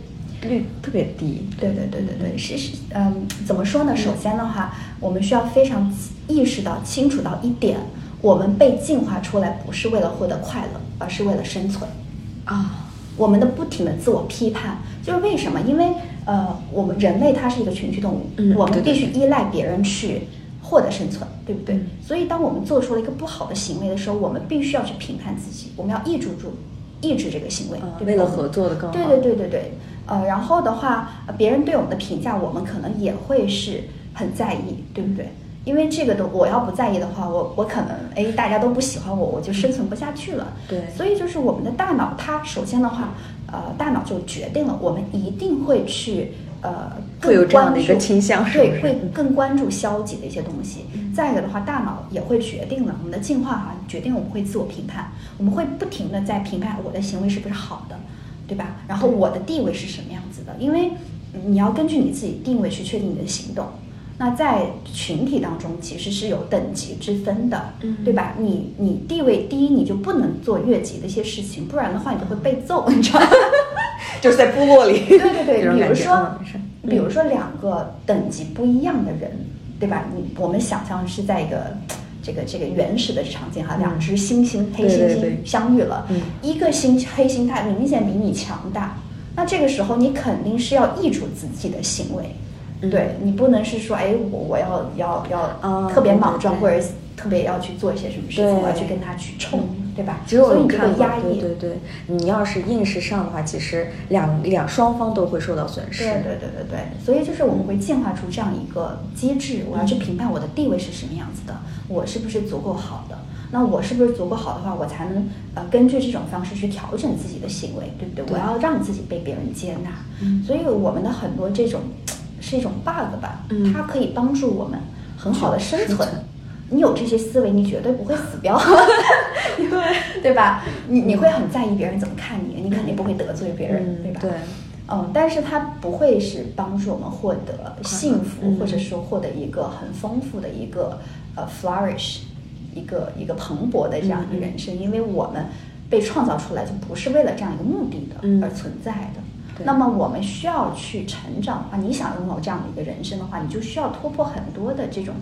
率特别低。对对对对对，是是，嗯，怎么说呢？首先的话，我们需要非常意识到、清楚到一点，我们被进化出来不是为了获得快乐，而是为了生存。啊，我们的不停的自我批判，就是为什么？因为呃，我们人类它是一个群居动物，嗯我们必须依赖别人去获得生存，对不对？嗯所以，当我们做出了一个不好的行为的时候，我们必须要去评判自己，我们要抑制住、抑制这个行为，嗯对对为了合作的更好对对对对对，呃，然后的话，呃别人对我们的评价，我们可能也会是很在意，对不对？因为这个的，我要不在意的话，我我可能哎，大家都不喜欢我，我就生存不下去了。对所以就是我们的大脑，它首先的话，呃，大脑就决定了我们一定会去呃更会有这样的一个倾向是不对，会更关注消极的一些东西。再一个的话，大脑也会决定了我们的进化哈、决定我们会自我评判，我们会不停的在评判我的行为是不是好的，对吧？然后我的地位是什么样子的？因为嗯你要根据你自己定位去确定你的行动。那在群体当中其实是有等级之分的，嗯对吧？你你地位低，你就不能做越级的一些事情，不然的话你就会被揍，你知道吗？(laughs) 就是在部落里，对对 (laughs) 对，比如说嗯，比如说两个等级不一样的人，对吧？你我们想象是在一个这个这个原始的场景哈，两只猩猩黑猩猩相遇了嗯，一个猩黑猩它明显比你强大，那这个时候你肯定是要抑制自己的行为。嗯。对你不能是说，哎，我我要要要哦特别莽撞，对。或者特别要去做一些什么事情，我要去跟他去冲，对吧？其实我所以你就有看过，会压抑。对对对，你要是硬是上的话，其实两两双方都会受到损失。对对对对对，所以就是我们会进化出这样一个机制，我要去评判我的地位是什么样子的，我是不是足够好的。那我是不是足够好的话，我才能呃根据这种方式去调整自己的行为，对不对？对我要让自己被别人接纳。嗯所以我们的很多这种是一种 bug 吧，嗯它可以帮助我们很好的生存。你有这些思维，你绝对不会死掉，对 (laughs) 对吧？你你会很在意别人怎么看你，你肯定不会得罪别人，嗯对吧？对。嗯，但是它不会是帮助我们获得幸福，嗯或者说获得一个很丰富的一个呃 flourish，一个一个蓬勃的这样一个人生，因为我们被创造出来就不是为了这样一个目的的、嗯而存在的。对那么我们需要去成长的话！你想拥有这样的一个人生的话，你就需要突破很多的这种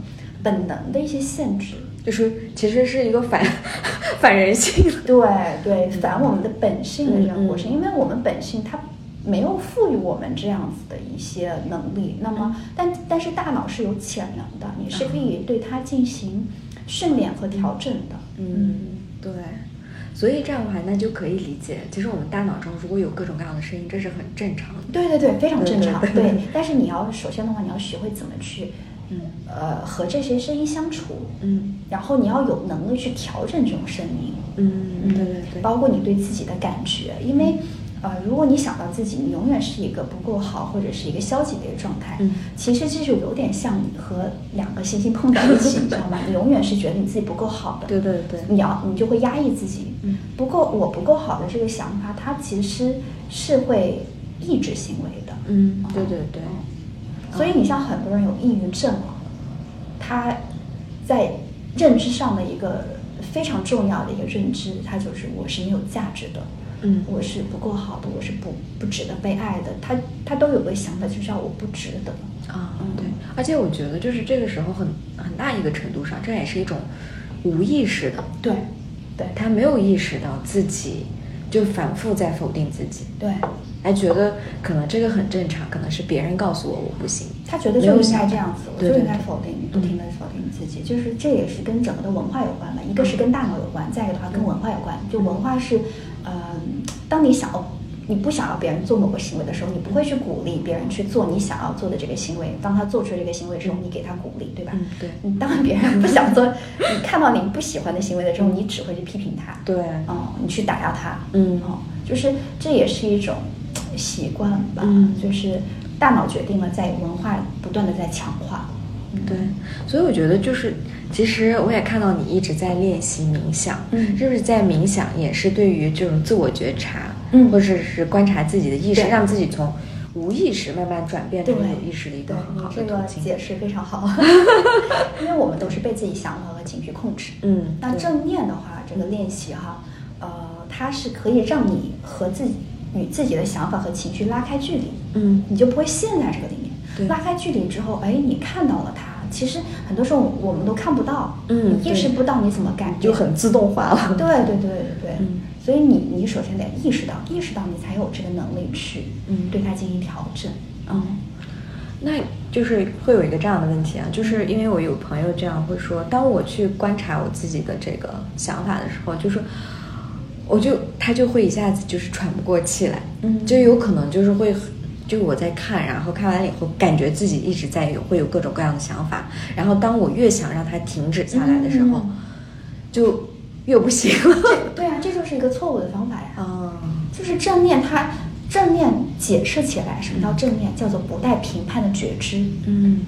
本能的一些限制。就是其实是一个反 (laughs) 反人性的。对对，反我们的本性的这样过程，因为我们本性它没有赋予我们这样子的一些能力。那么，但但是大脑是有潜能的，你是可以对它进行训练和调整的。嗯，对。所以这样的话，那就可以理解，其实我们大脑中如果有各种各样的声音，这是很正常的。对对对，非常正常。对对对但是你要首先的话，你要学会怎么去，嗯呃，和这些声音相处。嗯然后你要有能力去调整这种声音。嗯，对对对，包括你对自己的感觉，因为。呃，如果你想到自己，你永远是一个不够好或者是一个消极的一个状态，嗯其实这就有点像你和两个星星碰在一起，你知道吗？(laughs) 你永远是觉得你自己不够好的，对对对你要你就会压抑自己。嗯不够我不够好的这个想法，它其实是会抑制行为的。嗯，对对对。所以你像很多人有抑郁症啊，他在认知上的一个非常重要的一个认知，他就是我是没有价值的，嗯。我是不够好的，我是不不值得被爱的。他他都有个想法，就是要我不值得。啊，对，而且我觉得就是这个时候很很大一个程度上，这也是一种无意识的，对，对，他没有意识到自己就反复在否定自己，对，还觉得可能这个很正常，可能是别人告诉我我不行，他觉得就应该这样子，我就应该否定你，不停的否定你自己，就是这也是跟整个的文化有关吧，一个是跟大脑有关，再一个的话跟文化有关。就文化是，嗯、当你想要你不想要别人做某个行为的时候，你不会去鼓励别人去做你想要做的这个行为。当他做出这个行为之后，你给他鼓励，对吧？嗯对你当别人不想做，你看到你不喜欢的行为的时候，你只会去批评他，对哦，你去打压他，嗯哦，就是这也是一种习惯吧，嗯。就是大脑决定了在文化不断的在强化，对，所以我觉得就是，其实我也看到你一直在练习冥想，嗯。是不是在冥想也是对于这种自我觉察，嗯。或者是观察自己的意识，让自己从无意识慢慢转变成有意识的一个很好你这个。解释非常好，(laughs) 因为我们都是被自己想法和情绪控制。嗯，那正念的话，这个练习哈，呃，它是可以让你和自己与自己的想法和情绪拉开距离，嗯你就不会陷在这个里面。对拉开距离之后，哎，你看到了它。其实很多时候我们都看不到，嗯意识不到你怎么感觉，就很自动化了。对对对对对，嗯所以你你首先得意识到，意识到你才有这个能力去嗯对它进行调整。嗯，那就是会有一个这样的问题啊，就是因为我有朋友这样会说，当我去观察我自己的这个想法的时候，就是我就他就会一下子就是喘不过气来，嗯就有可能就是会。就我在看，然后看完了以后，感觉自己一直在有会有各种各样的想法，然后当我越想让它停止下来的时候，嗯就越不行了。对啊，这就是一个错误的方法呀。啊，就是正念它，正念解释起来，什么叫正念？叫做不带评判的觉知。嗯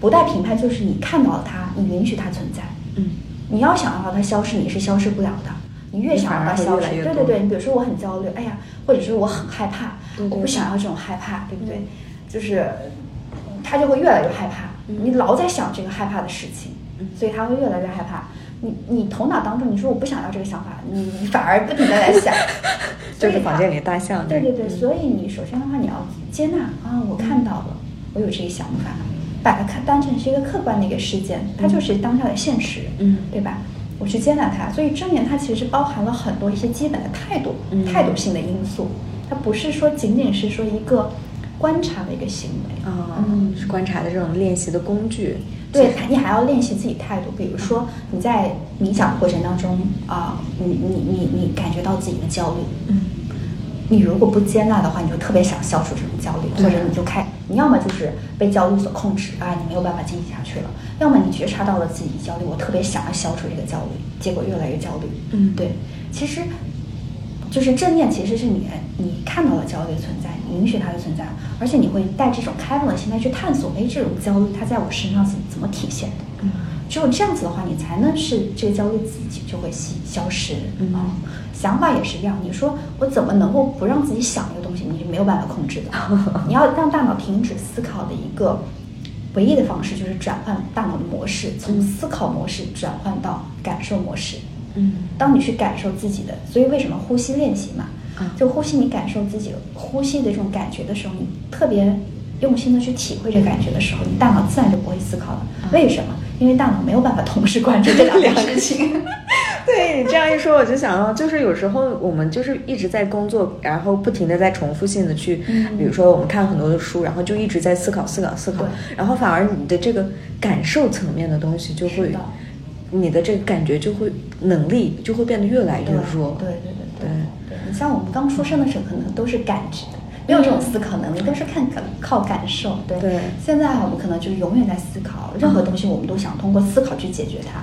不带评判就是你看到了它，你允许它存在。嗯你要想让它消失，你是消失不了的。你越想让它消失，对对对，你比如说我很焦虑，哎呀，或者是我很害怕，对对我不想要这种害怕，对不对？嗯。就是他就会越来越害怕，嗯。你老在想这个害怕的事情，嗯。所以他会越来越害怕。你你头脑当中你说我不想要这个想法，你你反而不停的在想，(laughs) 就是房间里大象对对对，嗯。所以你首先的话，你要接纳啊，我看到了，我有这个想法，把它看当成是一个客观的一个事件，它就是当下的现实，嗯。对吧？我去接纳它，所以正念它其实包含了很多一些基本的态度、嗯。态度性的因素，它不是说仅仅是说一个观察的一个行为，啊，嗯。是观察的这种练习的工具。对，你还要练习自己态度。比如说你在冥想的过程当中啊、你你你你感觉到自己的焦虑，嗯。你如果不接纳的话，你就特别想消除这种焦虑，或者你就开，你要么就是被焦虑所控制啊，你没有办法进行下去了；要么你觉察到了自己焦虑，我特别想要消除这个焦虑，结果越来越焦虑。嗯对，其实就是正念，其实是你你看到了焦虑存在，你允许它的存在，而且你会带这种开放的心态去探索，哎，这种焦虑它在我身上怎怎么体现的？嗯只有这样子的话，你才能是这个焦虑自己就会消消失。嗯啊想法也是一样。你说我怎么能够不让自己想一个东西？你是没有办法控制的。(laughs) 你要让大脑停止思考的一个唯一的方式，就是转换大脑的模式，从嗯思考模式转换到感受模式。嗯当你去感受自己的，所以为什么呼吸练习嘛？嗯就呼吸，你感受自己呼吸的这种感觉的时候，你特别用心的去体会这感觉的时候，你大脑自然就不会思考了。嗯为什么？因为大脑没有办法同时关注这两件 (laughs) 事情。(laughs) 对你这样一说，我就想到，就是有时候我们就是一直在工作，然后不停的在重复性的去，嗯。比如说我们看很多的书，然后就一直在思考、思考、思考，然后反而你的这个感受层面的东西就会的，你的这个感觉就会能力就会变得越来越对弱。对对对对对，你像我们刚出生的时候，可能都是感知的，没有这种思考能力，都是看感靠感受。对，对现在我们可能就永远在思考，任何东西我们都想通过思考去解决它。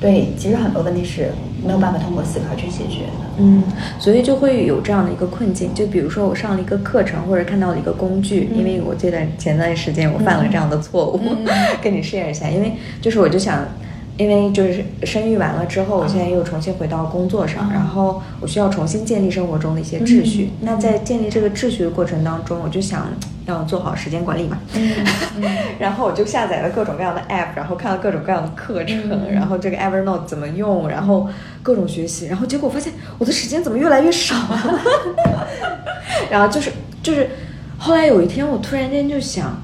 对，其实很多问题是没有办法通过思考去解决的。嗯，所以就会有这样的一个困境。就比如说我上了一个课程，或者看到了一个工具，嗯因为我这段前段时间我犯了这样的错误，嗯 (laughs) 跟你 share 一下。因为就是我就想，因为就是生育完了之后，我现在又重新回到工作上，然后我需要重新建立生活中的一些秩序。那在建立这个秩序的过程当中，我就想要做好时间管理嘛。(laughs) 然后我就下载了各种各样的 app，然后看了各种各样的课程，然后这个 Evernote 怎么用，然后各种学习，然后结果发现我的时间怎么越来越少。(laughs) 然后就是就是，后来有一天我突然间就想。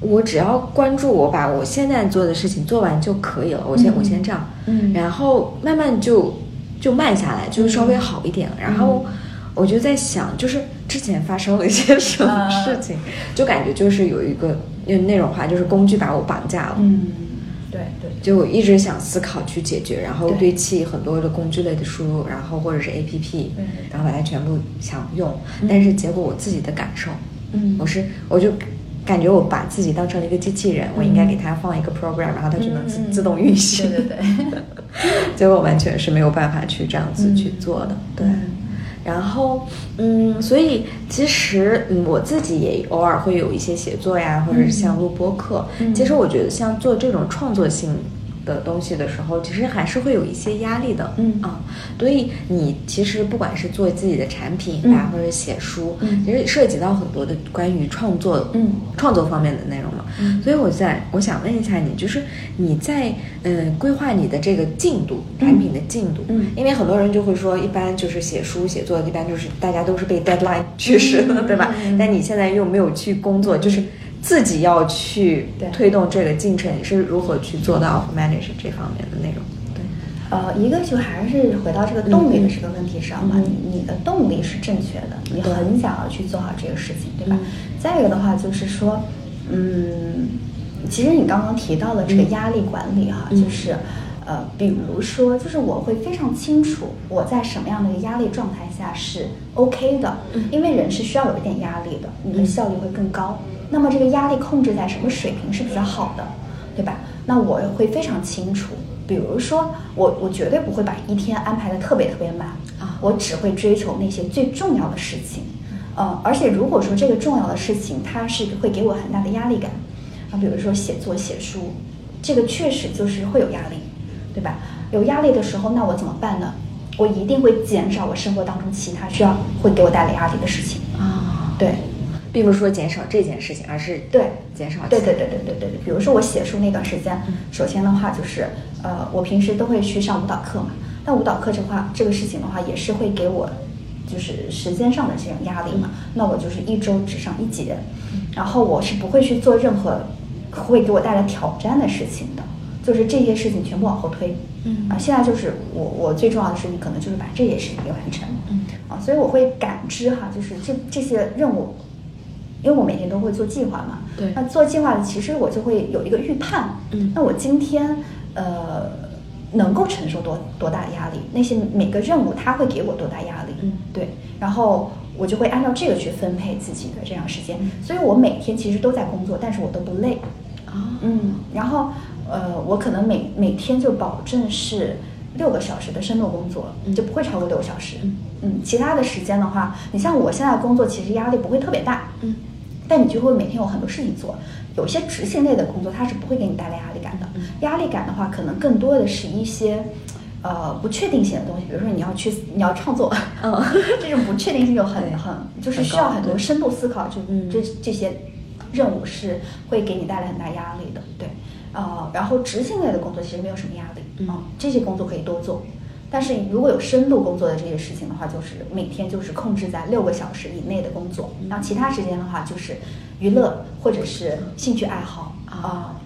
我只要关注我把我现在做的事情做完就可以了。我先我先这样，嗯，然后慢慢就就慢下来，就稍微好一点。然后我就在想，就是之前发生了一些什么事情，就感觉就是有一个用那种话，就是工具把我绑架了。嗯，对对。就我一直想思考去解决，然后堆砌很多的工具类的输入，然后或者是 A P P，然后把它全部想用，但是结果我自己的感受，嗯，我是我就。感觉我把自己当成了一个机器人，我应该给它放一个 program，然后它就能自自动运行。对对对，(laughs) 结果完全是没有办法去这样子去做的。对，然后嗯，所以其实嗯，我自己也偶尔会有一些写作呀，或者是像录播课。其实我觉得像做这种创作性。的东西的时候，其实还是会有一些压力的，嗯。啊，所以你其实不管是做自己的产品吧，或者写书，其实涉及到很多的关于创作，嗯，创作方面的内容嘛。所以我在我想问一下你，就是你在嗯规划你的这个进度，产品的进度，嗯，因为很多人就会说，一般就是写书写作，一般就是大家都是被 deadline 驱使的，对吧？但你现在又没有去工作，就是。自己要去推动这个进程，你是如何去做到 manage 这方面的内容？对，呃，一个就还是回到这个动力的这个问题上嘛，你的动力是正确的，你很想要去做好这个事情，对吧？再一个的话就是说，嗯，其实你刚刚提到的这个压力管理哈，就是。呃，比如说，就是我会非常清楚我在什么样的一个压力状态下是 OK 的，因为人是需要有一点压力的，你的效率会更高。那么这个压力控制在什么水平是比较好的，对吧？那我会非常清楚。比如说，我我绝对不会把一天安排的特别特别满啊，我只会追求那些最重要的事情。呃，而且如果说这个重要的事情它是会给我很大的压力感啊，比如说写作写书，这个确实就是会有压力。对吧？有压力的时候，那我怎么办呢？我一定会减少我生活当中其他需要会给我带来压力的事情啊。对，并不是说减少这件事情，而是对减少。对对对对对对对。比如说我写书那段时间，首先的话就是，呃，我平时都会去上舞蹈课嘛。那舞蹈课这话，这个事情的话，也是会给我就是时间上的这种压力嘛。那我就是一周只上一节，然后我是不会去做任何会给我带来挑战的事情的。就是这些事情全部往后推，嗯啊，现在就是我我最重要的事情，可能就是把这些事情给完成，嗯啊，所以我会感知哈，就是这这些任务，因为我每天都会做计划嘛，对，那做计划其实我就会有一个预判，嗯，那我今天呃能够承受多多大的压力，那些每个任务它会给我多大压力，嗯，对，然后我就会按照这个去分配自己的这样时间，所以我每天其实都在工作，但是我都不累，啊，嗯，然后。呃，我可能每每天就保证是六个小时的深度工作，就不会超过六个小时。嗯，其他的时间的话，你像我现在工作，其实压力不会特别大。嗯，但你就会每天有很多事情做。有些执行类的工作，它是不会给你带来压力感的。压力感的话，可能更多的是一些呃不确定性的东西，比如说你要去你要创作，嗯，(laughs) 这种不确定性就很很就是需要很多深度思考，就这这些任务是会给你带来很大压力的。对。呃，然后执行类的工作其实没有什么压力嗯，这些工作可以多做。但是如果有深度工作的这些事情的话，就是每天就是控制在六个小时以内的工作，然后其他时间的话就是娱乐或者是兴趣爱好啊，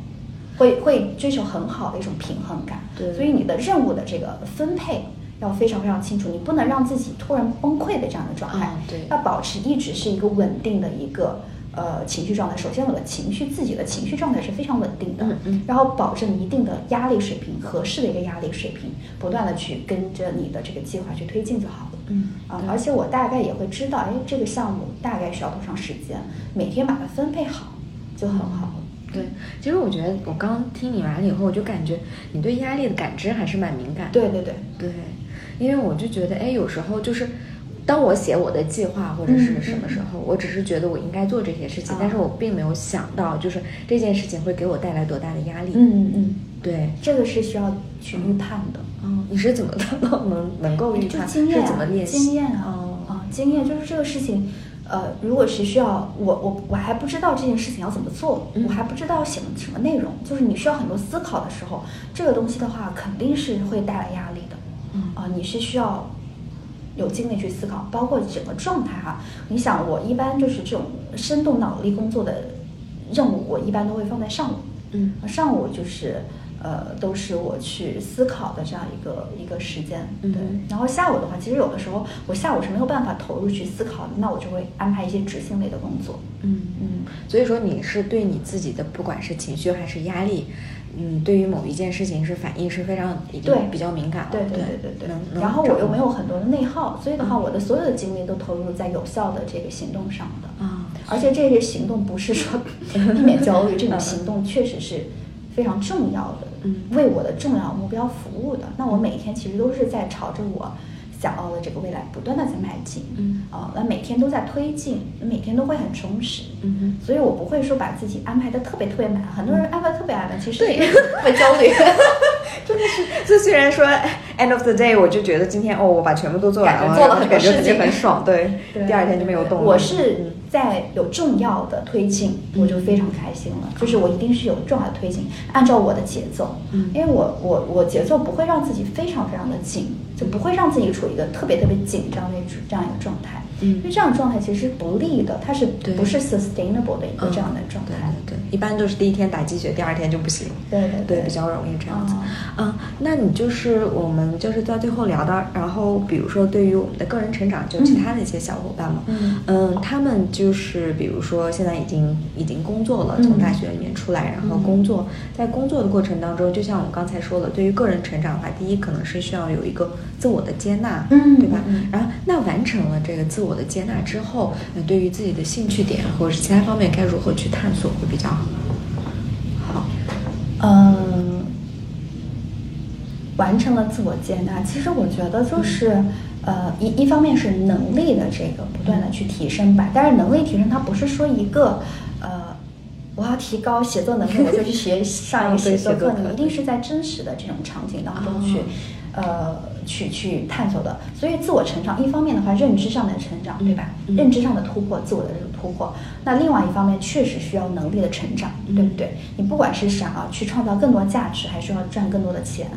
会会追求很好的一种平衡感。对，所以你的任务的这个分配要非常非常清楚，你不能让自己突然崩溃的这样的状态。对，要保持一直是一个稳定的一个。呃，情绪状态，首先我的情绪自己的情绪状态是非常稳定的，然后保证一定的压力水平，合适的一个压力水平，不断的去跟着你的这个计划去推进就好了。嗯啊，而且我大概也会知道，哎，这个项目大概需要多长时间，每天把它分配好就很好了。对，其实我觉得我刚听你完了以后，我就感觉你对压力的感知还是蛮敏感。对对对对，因为我就觉得，哎，有时候就是。当我写我的计划或者是什么时候，我只是觉得我应该做这些事情，但是我并没有想到，就是这件事情会给我带来多大的压力。嗯嗯对，这个是需要去预判的。嗯，你是怎么 (laughs) 能能能够预判？就经验是怎么练习？经验啊，哦啊，经验就是这个事情。呃，如果是需要我我我还不知道这件事情要怎么做，嗯我还不知道写什么内容，就是你需要很多思考的时候，这个东西的话肯定是会带来压力的。嗯啊、你是需要有精力去思考，包括整个状态哈。你想，我一般就是这种深度脑力工作的任务，我一般都会放在上午。嗯上午就是呃，都是我去思考的这样一个一个时间，对。嗯哼然后下午的话，其实有的时候我下午是没有办法投入去思考的，那我就会安排一些执行类的工作。嗯嗯，所以说你是对你自己的不管是情绪还是压力，嗯，对于某一件事情是反应是非常对。比较敏感了，对对对对对然后我又没有很多的内耗，所以的话，嗯。我的所有的精力都投入在有效的这个行动上的。啊，而且这些行动不是说 (laughs) 避免焦虑，这种嗯行动确实是非常重要的，嗯。为我的重要目标服务的。那我每天其实都是在朝着我想要的这个未来不断的在迈进，嗯。啊，那每天都在推进，每天都会很充实，嗯哼。所以我不会说把自己安排的特别特别满，很多人安排特别安排，其实对。特别焦虑。(laughs) (laughs) 真的是，就虽然说 end of the day，我就觉得今天哦，我把全部都做完了，感觉做了很多感觉事情很爽，对，对。第二天就没有动力。我是嗯在有重要的推进，嗯。我就非常开心了。就是我一定是有重要的推进，按照我的节奏，嗯。因为我我我节奏不会让自己非常非常的紧，就不会让自己处于一个特别特别紧张的这样一个状态。嗯。因为这样状态其实是不利的，它是不是 sustainable 的一个嗯。这样的状态？对对对，一般都是第一天打鸡血，第二天就不行。对对对，对比较容易这样子。哦。嗯，那你就是我们就是在最后聊到，然后比如说对于我们的个人成长，就其他的一些小伙伴嘛，嗯。他们就是比如说现在已经已经工作了，嗯从大学里面出来，然后嗯。工作，在工作的过程当中，就像我们刚才说的，对于个人成长的话，第一可能是需要有一个自我的接纳，嗯对吧？嗯。然后那完成了这个自我的接纳之后，那对于自己的兴趣点或者是其他方面该如何去探索会比较好？好，嗯，完成了自我接纳。其实我觉得就是，呃，一一方面是能力的这个不断的去提升吧，但是能力提升它不是说一个，呃，我要提高写作能力，我就去学 (laughs) 上一个写作课你一定是在真实的这种场景当中去。哦呃，去去探索的，所以自我成长，一方面的话，认知上的成长，对吧？嗯认知上的突破，自我的这种突破。那另外一方面，确实需要能力的成长，嗯对不对？你不管是想要去创造更多价值，还是要赚更多的钱，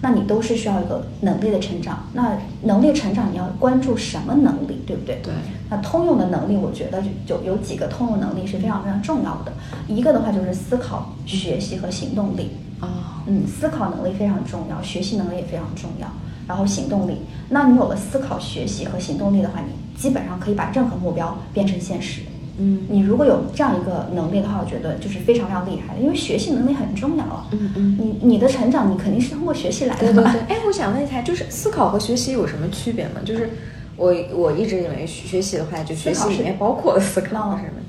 那你都是需要一个能力的成长。那能力成长，你要关注什么能力，对不对？对那通用的能力，我觉得就就有几个通用能力是非常非常重要的。一个的话就是思考、学习和行动力。哦，嗯，思考能力非常重要，学习能力也非常重要，然后行动力。那你有了思考、学习和行动力的话，你基本上可以把任何目标变成现实。嗯你如果有这样一个能力的话，我觉得就是非常非常厉害的，因为学习能力很重要啊。嗯嗯。你你的成长，你肯定是通过学习来的嘛。对对对，哎，我想问一下，就是思考和学习有什么区别吗？就是我我一直以为学习的话，就学习里面包括思考，是什么？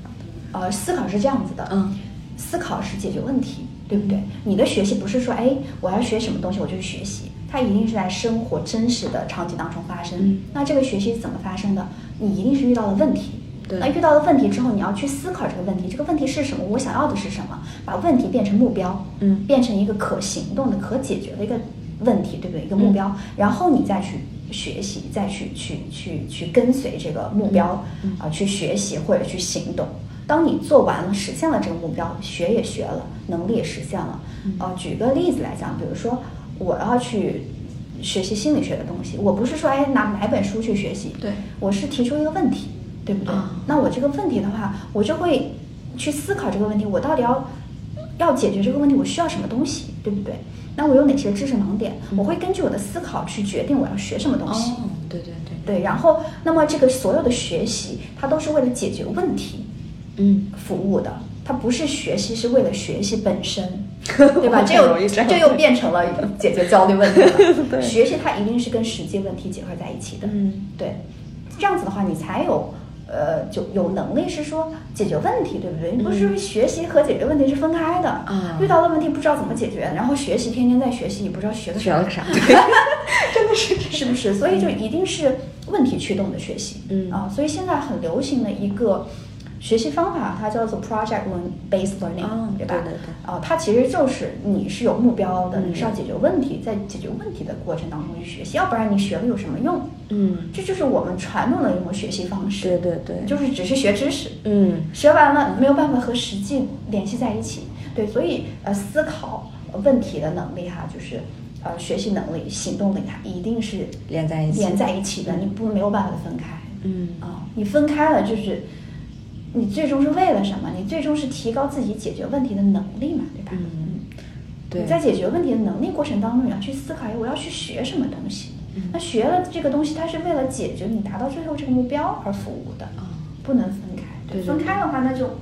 呃，思考是这样子的，嗯，思考是解决问题，对不对？你的学习不是说，哎，我要学什么东西我就去学习，它一定是在生活真实的场景当中发生。嗯那这个学习是怎么发生的？你一定是遇到了问题。对那遇到了问题之后，你要去思考这个问题，这个问题是什么？我想要的是什么？把问题变成目标，嗯变成一个可行动的、可解决的一个问题，对不对？一个目标，嗯然后你再去学习，再去去去去跟随这个目标啊、去学习或者去行动。当你做完了，实现了这个目标，学也学了，能力也实现了。嗯呃，举个例子来讲，比如说我要去学习心理学的东西，我不是说哎拿哪本书去学习，对我是提出一个问题，对不对？啊那我这个问题的话，我就会去思考这个问题，我到底要要解决这个问题，我需要什么东西，对不对？那我有哪些知识盲点？我会根据我的思考去决定我要学什么东西。哦，对对对，对，然后那么这个所有的学习，它都是为了解决问题嗯，服务的，它不是学习是为了学习本身，(laughs) 对吧？这又这又变成了解决焦虑问题了。(laughs) 对学习它一定是跟实际问题结合在一起的。嗯对，这样子的话，你才有呃，就有能力是说解决问题，对不对？你不是说学习和解决问题是分开的啊遇到了问题不知道怎么解决，然后学习天天在学习，也不知道学的学了个啥？对，(laughs) 真的是是不是？所以就一定是问题驱动的学习，嗯啊，所以现在很流行的一个学习方法它叫做 project based learning，、哦对吧？对对对。啊、它其实就是你是有目标的，嗯。你是要解决问题，在解决问题的过程当中去学习，要不然你学了有什么用？嗯，这就是我们传统的一种学习方式，对对对，就是只是学知识，嗯。学完了没有办法和实际联系在一起，对，所以呃思考问题的能力哈，就是呃学习能力、行动力，它一定是连在一起连在一起的，你不没有办法分开。嗯。啊、你分开了就是你最终是为了什么？你最终是提高自己解决问题的能力嘛，对吧？嗯对你在解决问题的能力过程当中，你要去思考，哎，我要去学什么东西？嗯那学了这个东西，它是为了解决你达到最后这个目标而服务的，啊不能分开。对对分开的话，那就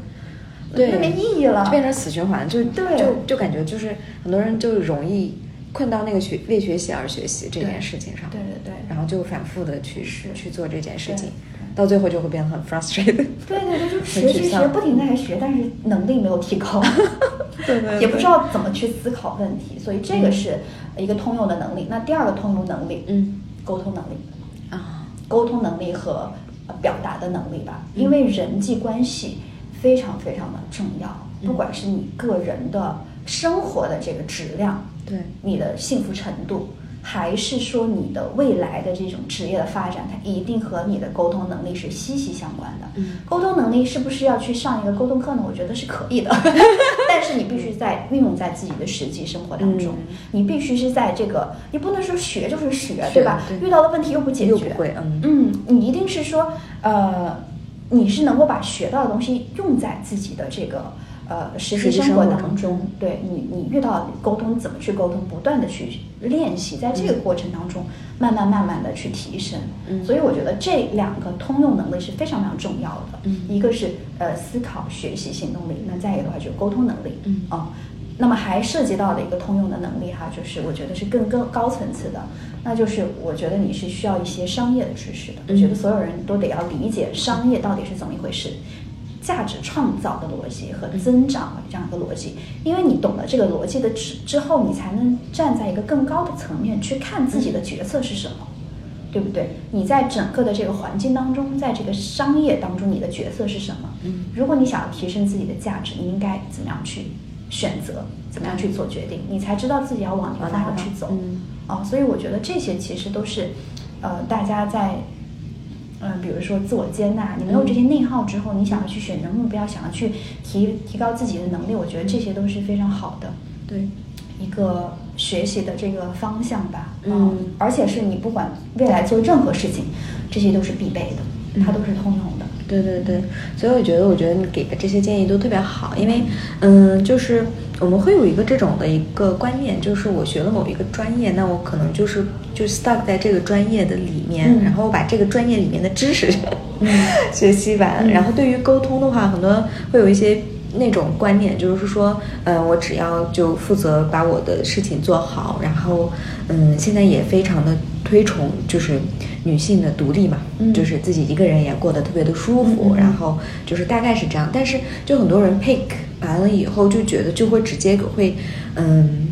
对那没意义了，就变成死循环，就对就就感觉就是很多人就容易困到那个学为学习而学习这件事情上，对对对然后就反复的去是去做这件事情对，到最后就会变得很 frustrated。(laughs) 对对对，就很学学学，不停的在学，但是能力没有提高，(laughs) 对对对。也不知道怎么去思考问题，所以这个是一个通用的能力。那第二个通用能力，嗯。沟通能力，啊，沟通能力和呃表达的能力吧，嗯。因为人际关系非常非常的重要，嗯。不管是你个人的生活的这个质量，对，你的幸福程度，还是说你的未来的这种职业的发展，它一定和你的沟通能力是息息相关的。嗯。沟通能力是不是要去上一个沟通课呢？我觉得是可以的，(laughs) 但是你必须在运用在自己的实际生活当中，嗯。你必须是在这个，你不能说学就是学，学对吧？对。遇到的问题又不解决，又不会嗯。嗯，你一定是说，呃，你是能够把学到的东西用在自己的这个呃实习生活当中，对你，你遇到沟通怎么去沟通，不断的去练习，在这个过程当中，慢慢慢慢的去提升。嗯所以我觉得这两个通用能力是非常非常重要的。嗯一个是呃思考、学习、行动力，那再一个的话就是沟通能力。嗯啊、那么还涉及到的一个通用的能力哈，就是我觉得是更更高层次的，那就是我觉得你是需要一些商业的知识的。我觉得嗯所有人都得要理解商业到底是怎么一回事。价值创造的逻辑和增长的这样一个逻辑，因为你懂了这个逻辑的之之后，你才能站在一个更高的层面去看自己的角色是什么，对不对？你在整个的这个环境当中，在这个商业当中，你的角色是什么？嗯如果你想要提升自己的价值，你应该怎么样去选择？怎么样去做决定？你才知道自己要往哪个方向去走。嗯啊，所以我觉得这些其实都是，呃，大家在，嗯、比如说自我接纳，你没有这些内耗之后，你想要去选择目标，想要去提提高自己的能力，我觉得这些都是非常好的对，一个学习的这个方向吧。啊嗯而且是你不管未来做任何事情，这些都是必备的，它嗯都是通用的。对对对，所以我觉得，我觉得你给的这些建议都特别好，因为，嗯，就是我们会有一个这种的一个观念，就是我学了某一个专业，那我可能就是就 stuck 在这个专业的里面，嗯。然后我把这个专业里面的知识嗯。(laughs) 学习完，嗯。然后对于沟通的话，很多会有一些。那种观念就是说，嗯、我只要就负责把我的事情做好，然后，嗯，现在也非常的推崇就是女性的独立嘛，嗯就是自己一个人也过得特别的舒服，然后就是大概是这样。但是就很多人 pick 完了以后，就觉得就会直接会，嗯，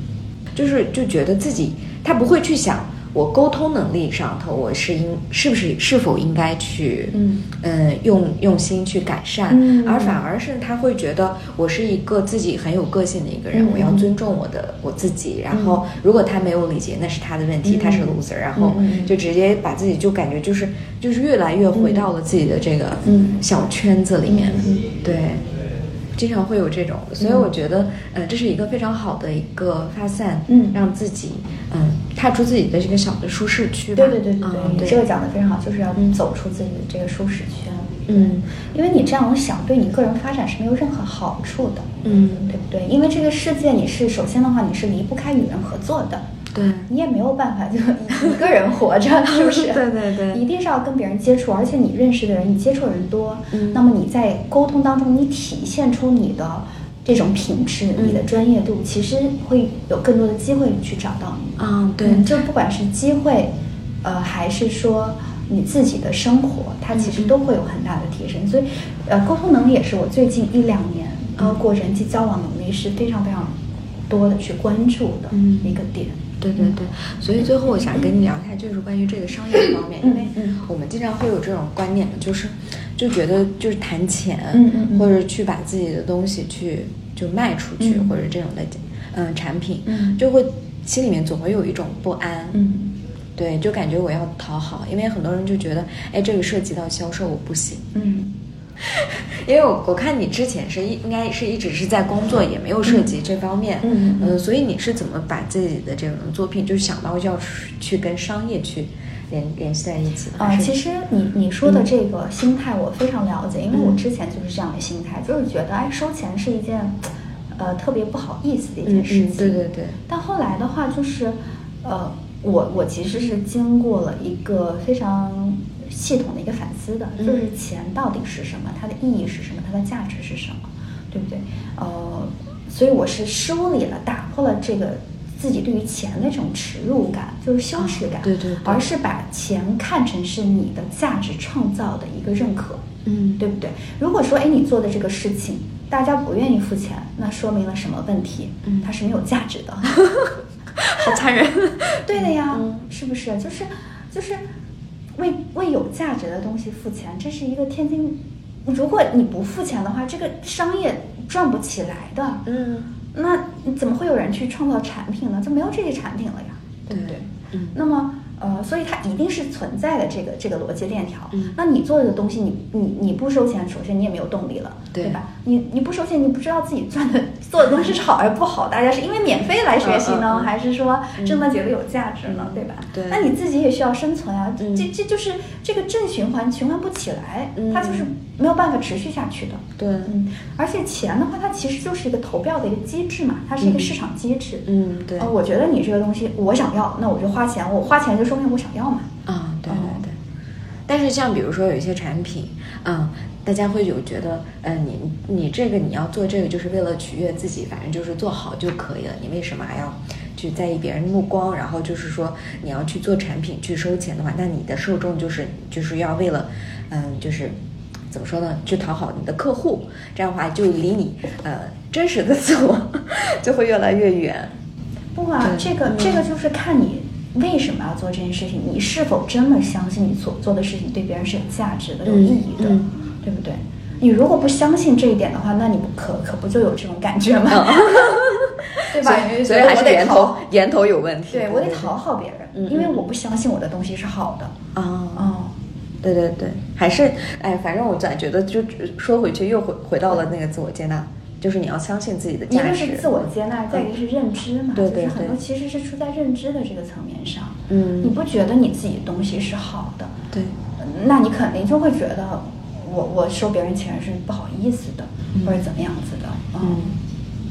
就是就觉得自己他不会去想我沟通能力上头我是应是不是是否应该去，嗯。嗯，用用心去改善，嗯。而反而是他会觉得我是一个自己很有个性的一个人，嗯。我要尊重我的我自己。然后如果他没有理解，那是他的问题，嗯他是 loser，然后就直接把自己就感觉就是就是越来越回到了自己的这个嗯。小圈子里面，嗯对。经常会有这种，所以我觉得，呃，这是一个非常好的一个发散，嗯。让自己，嗯，踏出自己的这个小的舒适区吧。对对对对对，嗯你这个讲的非常好，就是要嗯走出自己的这个舒适圈。嗯因为你这样想，对你个人发展是没有任何好处的，嗯，对不对？因为这个世界，你是首先的话，你是离不开与人合作的，对，你也没有办法就一个人活着，是不是？(laughs) 对对对一定是要跟别人接触，而且你认识的人，你接触的人多，嗯那么你在沟通当中，你体现出你的这种品质、嗯你的专业度，其实会有更多的机会去找到你。啊，对，嗯就不管是机会，呃，还是说你自己的生活，它其实都会有很大的提升。所以，呃，沟通能力也是我最近一两年，包括人际交往能力是非常非常多的去关注的嗯。一个点。对对对，所以最后我想跟你聊一下，就是关于这个商业方面，因为我们们经常会有这种观念，就是就觉得就是谈钱，嗯嗯嗯。或者去把自己的东西去就卖出去，嗯。或者这种的嗯产品，嗯。就会心里面总会有一种不安，嗯。对，就感觉我要讨好，因为很多人就觉得，哎，这个涉及到销售，我不行。嗯。(laughs) 因为我我看你之前是一应该是一直是在工作，也没有涉及这方面，嗯嗯所以你是怎么把自己的这种作品就想到要去去跟商业去联联系在一起的？啊、其实你你说的嗯这个心态我非常了解，因为我嗯之前就是这样的心态，就是觉得哎收钱是一件呃特别不好意思的一嗯件事情。嗯，对对对，但后来的话，就是呃，我我其实是经过了一个非常系统的一个反思的，嗯就是钱到底是什么，它的意义是什么，它的价值是什么，对不对？呃，所以我是梳理了、打破了这个自己对于钱的这种耻辱感，就是羞耻感，啊对对对而是把钱看成是你的价值创造的一个认可。嗯对不对？如果说，哎，你做的这个事情，大家不愿意付钱，那说明了什么问题？嗯它是没有价值的。(laughs) 好残忍。(laughs) 对的呀，嗯是不是？就是就是为为有价值的东西付钱，这是一个天经。如果你不付钱的话，这个商业赚不起来的。嗯那怎么会有人去创造产品呢？就没有这些产品了呀，对不对？对嗯那么呃，所以它一定是存在的这个这个逻辑链条。嗯那你做的东西，你你你不收钱，首先你也没有动力了，对吧？你你不收钱，你不知道自己赚的做的东西是好还是不好，大家是因为免费来学习呢，还是说嗯真的觉得有价值呢？对吧？对那你自己也需要生存啊，嗯这这就是这个正循环循环不起来，嗯它就是没有办法持续下去的。对，嗯，而且钱的话，它其实就是一个投票的一个机制嘛，它是一个市场机制。嗯对呃，我觉得你这个东西我想要，那我就花钱，我花钱就说明我想要嘛。啊，对哦对对。但是像比如说有一些产品，嗯，大家会有觉得，嗯，你你这个你要做这个就是为了取悦自己，反正就是做好就可以了，你为什么还要去在意别人的目光？然后就是说你要去做产品去收钱的话，那你的受众就是就是要为了，嗯，就是。怎么说呢？去讨好你的客户，这样的话就离你呃真实的自我 (laughs) 就会越来越远。不啊，这个、嗯这个就是看你为什么要做这件事情，你是否真的相信你所做的事情对别人是有价值的、有嗯意义的，嗯对不对？你如果不相信这一点的话，那你不可可不就有这种感觉吗？(laughs) 对吧？所以还是源头源头有问题。对我得讨好别人，嗯因为我不相信我的东西是好的。啊。哦，对对对，还是哎，反正我咋觉得，就说回去又回回到了那个自我接纳，就是你要相信自己的价值一个。是自我接纳，再一个是认知嘛，对对就是很多其实是出在认知的这个层面上。嗯你不觉得你自己的东西是好的，对，那你肯定就会觉得我我收别人钱是不好意思的，嗯或者怎么样子的。嗯，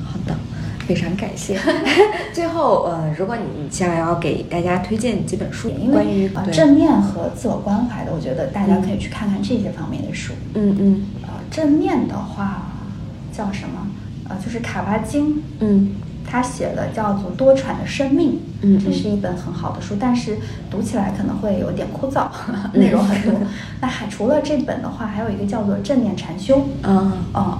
好的，非常感谢。(laughs) 最后，呃，如果你想要给大家推荐几本书，因关于正面和自我关怀的，我觉得大家可以去看看这些方面的书。嗯嗯呃，正面的话叫什么？呃，就是卡巴金，嗯他写的叫做《多舛的生命》，嗯这是一本很好的书，但是读起来可能会有点枯燥，(laughs) 内容很多。(laughs) 那还除了这本的话，还有一个叫做《正念禅修》，嗯嗯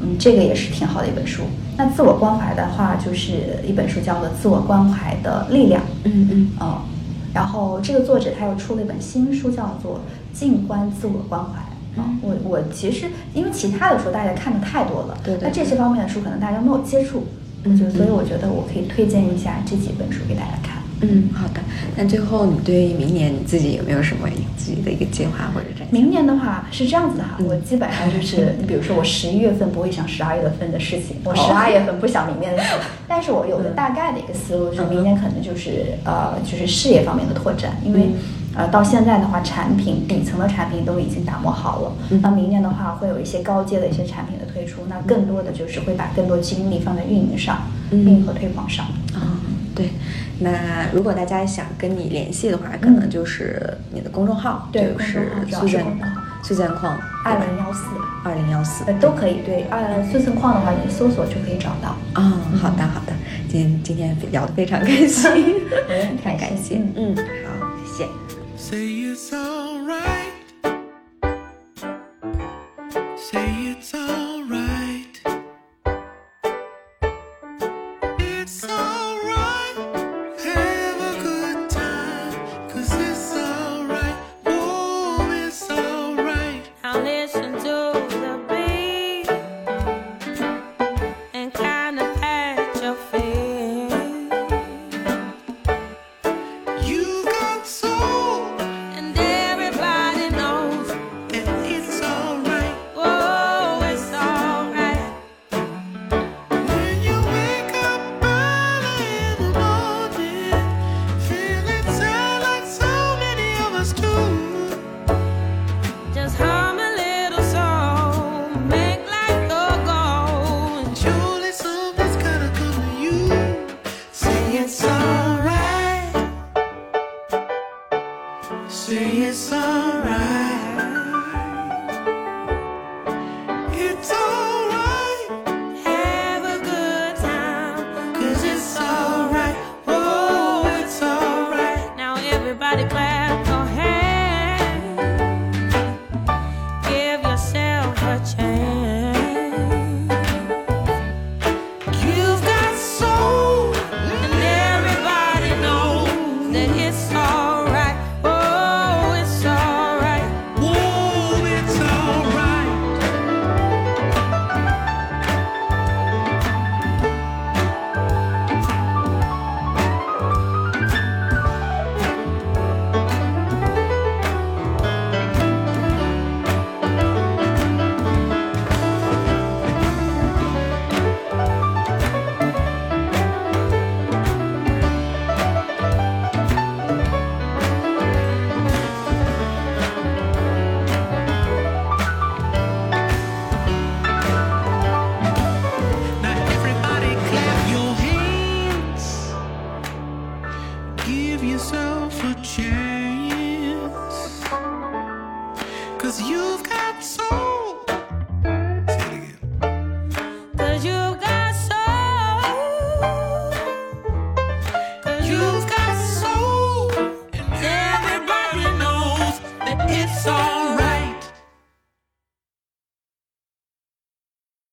嗯，这个也是挺好的一本书。那自我关怀的话，就是一本书叫做《自我关怀的力量》，嗯嗯哦，然后这个作者他又出了一本新书，叫做《静观自我关怀》。啊、嗯我我其实因为其他的书大家看的太多了，对对那这些方面的书可能大家没有接触，嗯就所以嗯我觉得我可以推荐一下这几本书给大家看。嗯，好的。那最后，你对于明年你自己有没有什么自己的一个计划或者展望？明年的话是这样子的哈，嗯我基本上就是，(laughs) 你比如说我十一月份不会想十二月份的事情，我哦十二月份不想明年的事，(laughs) 但是我有个嗯大概的一个思路，就是明年可能就是呃就是事业方面的拓展，因为嗯呃到现在的话，产品底层的产品都已经打磨好了，嗯那明年的话会有一些高阶的一些产品的推出，那更多的就是会把更多精力放在运营上，嗯运营和推广上。啊、对。那如果大家想跟你联系的话，可能就是你的公众号，对就是苏建苏建矿二零幺四，二零幺四呃都可以，对，呃苏建矿的话你搜索就可以找到。啊，好的好的，今天今天聊得非常开心，(laughs) 我也很开心很感谢，嗯，好，谢谢。Say it's alright.